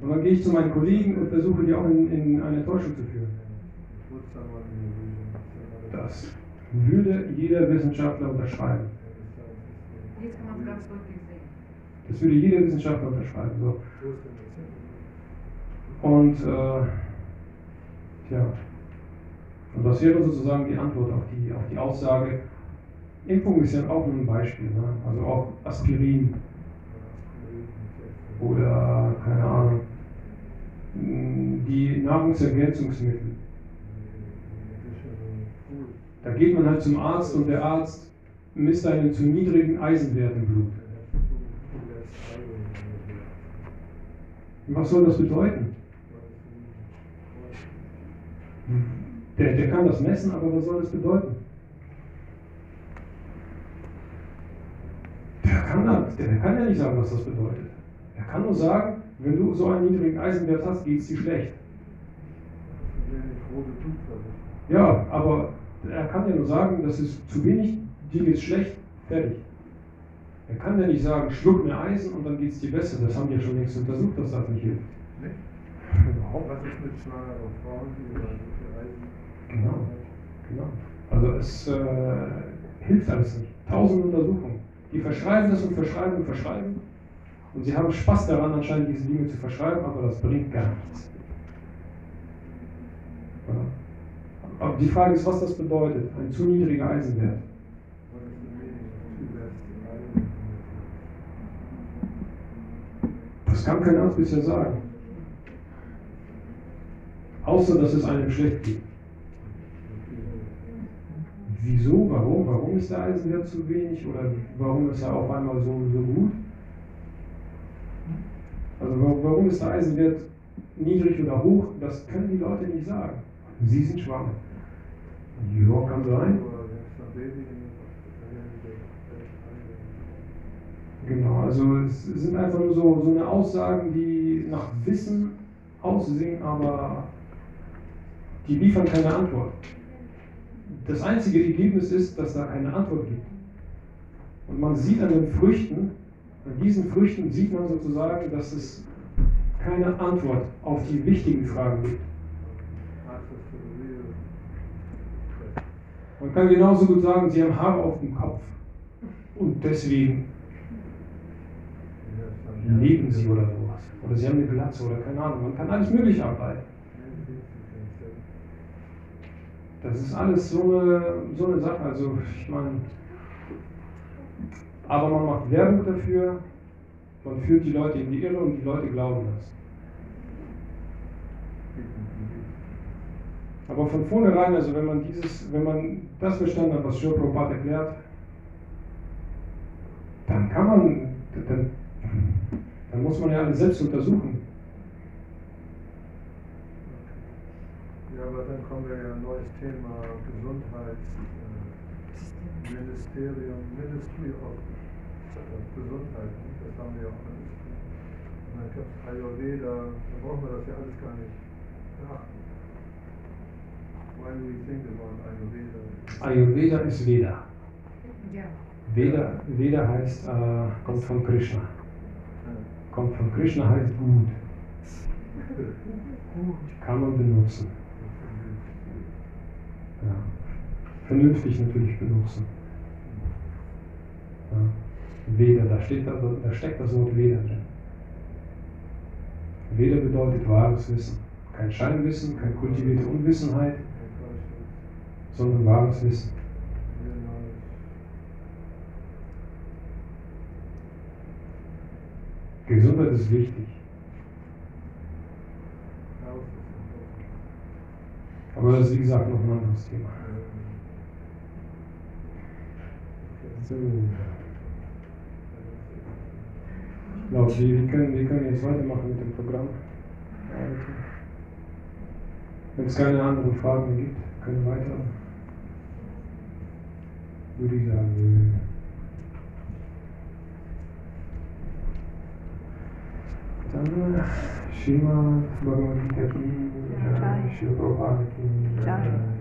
Und dann gehe ich zu meinen Kollegen und versuche die auch in, in eine Täuschung zu führen. Das würde jeder Wissenschaftler unterschreiben. Das würde jeder Wissenschaftler unterschreiben. So. Und äh, tja, und das wäre sozusagen die Antwort auf die, auf die Aussage. Impfung ist ja auch nur ein Beispiel. Ne? Also auch Aspirin oder keine Ahnung, mh, die Nahrungsergänzungsmittel. Da geht man halt zum Arzt und der Arzt misst einen zu niedrigen Eisenwert im Blut. Was soll das bedeuten? Der, der kann das messen, aber was soll das bedeuten? Der kann, das, der kann ja nicht sagen, was das bedeutet. Er kann nur sagen, wenn du so einen niedrigen Eisenwert hast, geht es dir schlecht. Ja, aber er kann ja nur sagen, das ist zu wenig, dir geht's schlecht, fertig. Er kann ja nicht sagen, schluck mehr Eisen und dann geht es dir besser. Das haben die ja schon längst untersucht, dass das nicht hilft. Was ist mit schwangeren Frauen, die über Eisen Genau. Genau. Also es äh, hilft alles nicht. Tausend Untersuchungen. Die verschreiben das und verschreiben und verschreiben. Und sie haben Spaß daran, anscheinend diese Dinge zu verschreiben, aber das bringt gar nichts. Aber die Frage ist, was das bedeutet. Ein zu niedriger Eisenwert. Das kann kein Arzt bisher sagen. Außer, dass es einem schlecht geht. Wieso? Warum? Warum ist der Eisenwert zu wenig? Oder warum ist er auf einmal so, so gut? Also wa- warum ist der Eisenwert niedrig oder hoch? Das können die Leute nicht sagen. Sie sind schwanger. Ja, kann sein. Genau, also es sind einfach nur so, so eine Aussagen, die nach Wissen aussehen, aber die liefern keine Antwort. Das einzige Ergebnis ist, dass da keine Antwort gibt. Und man sieht an den Früchten, an diesen Früchten sieht man sozusagen, dass es keine Antwort auf die wichtigen Fragen gibt. Man kann genauso gut sagen, sie haben Haare auf dem Kopf. Und deswegen leben sie oder sowas. Oder sie haben eine Glatze oder keine Ahnung. Man kann alles Mögliche ableiten. Das ist alles so eine, so eine Sache. Also, ich meine, aber man macht Werbung dafür, man führt die Leute in die Irre und die Leute glauben das. Aber von vornherein, also wenn man dieses, wenn man das verstanden hat, was Sri Prabhupada erklärt, dann kann man, dann, dann muss man ja alles selbst untersuchen. Ja, aber dann kommen wir ja ein neues Thema Gesundheitsministerium, Ministry of äh, Gesundheit. Das haben wir ja auch alles. Und dann gibt es Ayurveda, da brauchen wir das ja alles gar nicht beachten. Why do we think about Ayurveda? Ayurveda ist Veda. Ja. Veda, Veda heißt, äh, kommt von Krishna. Kommt von Krishna heißt gut. Kann man benutzen. Ja. Vernünftig natürlich benutzen. Ja. Veda, da, steht, da, da steckt das Wort Veda drin. Veda bedeutet wahres Wissen. Kein Scheinwissen, keine kultivierte Unwissenheit, sondern wahres Wissen. Gesundheit ist wichtig. Aber das ist wie gesagt noch ein anderes Thema. So. Ich glaube, wir, wir, können, wir können jetzt weitermachen mit dem Programm. Wenn es keine anderen Fragen gibt, können wir weiter. Würde ich sagen. Dann Shima Bhagavad Gita ki, Shri Prabhupada ki, Jai.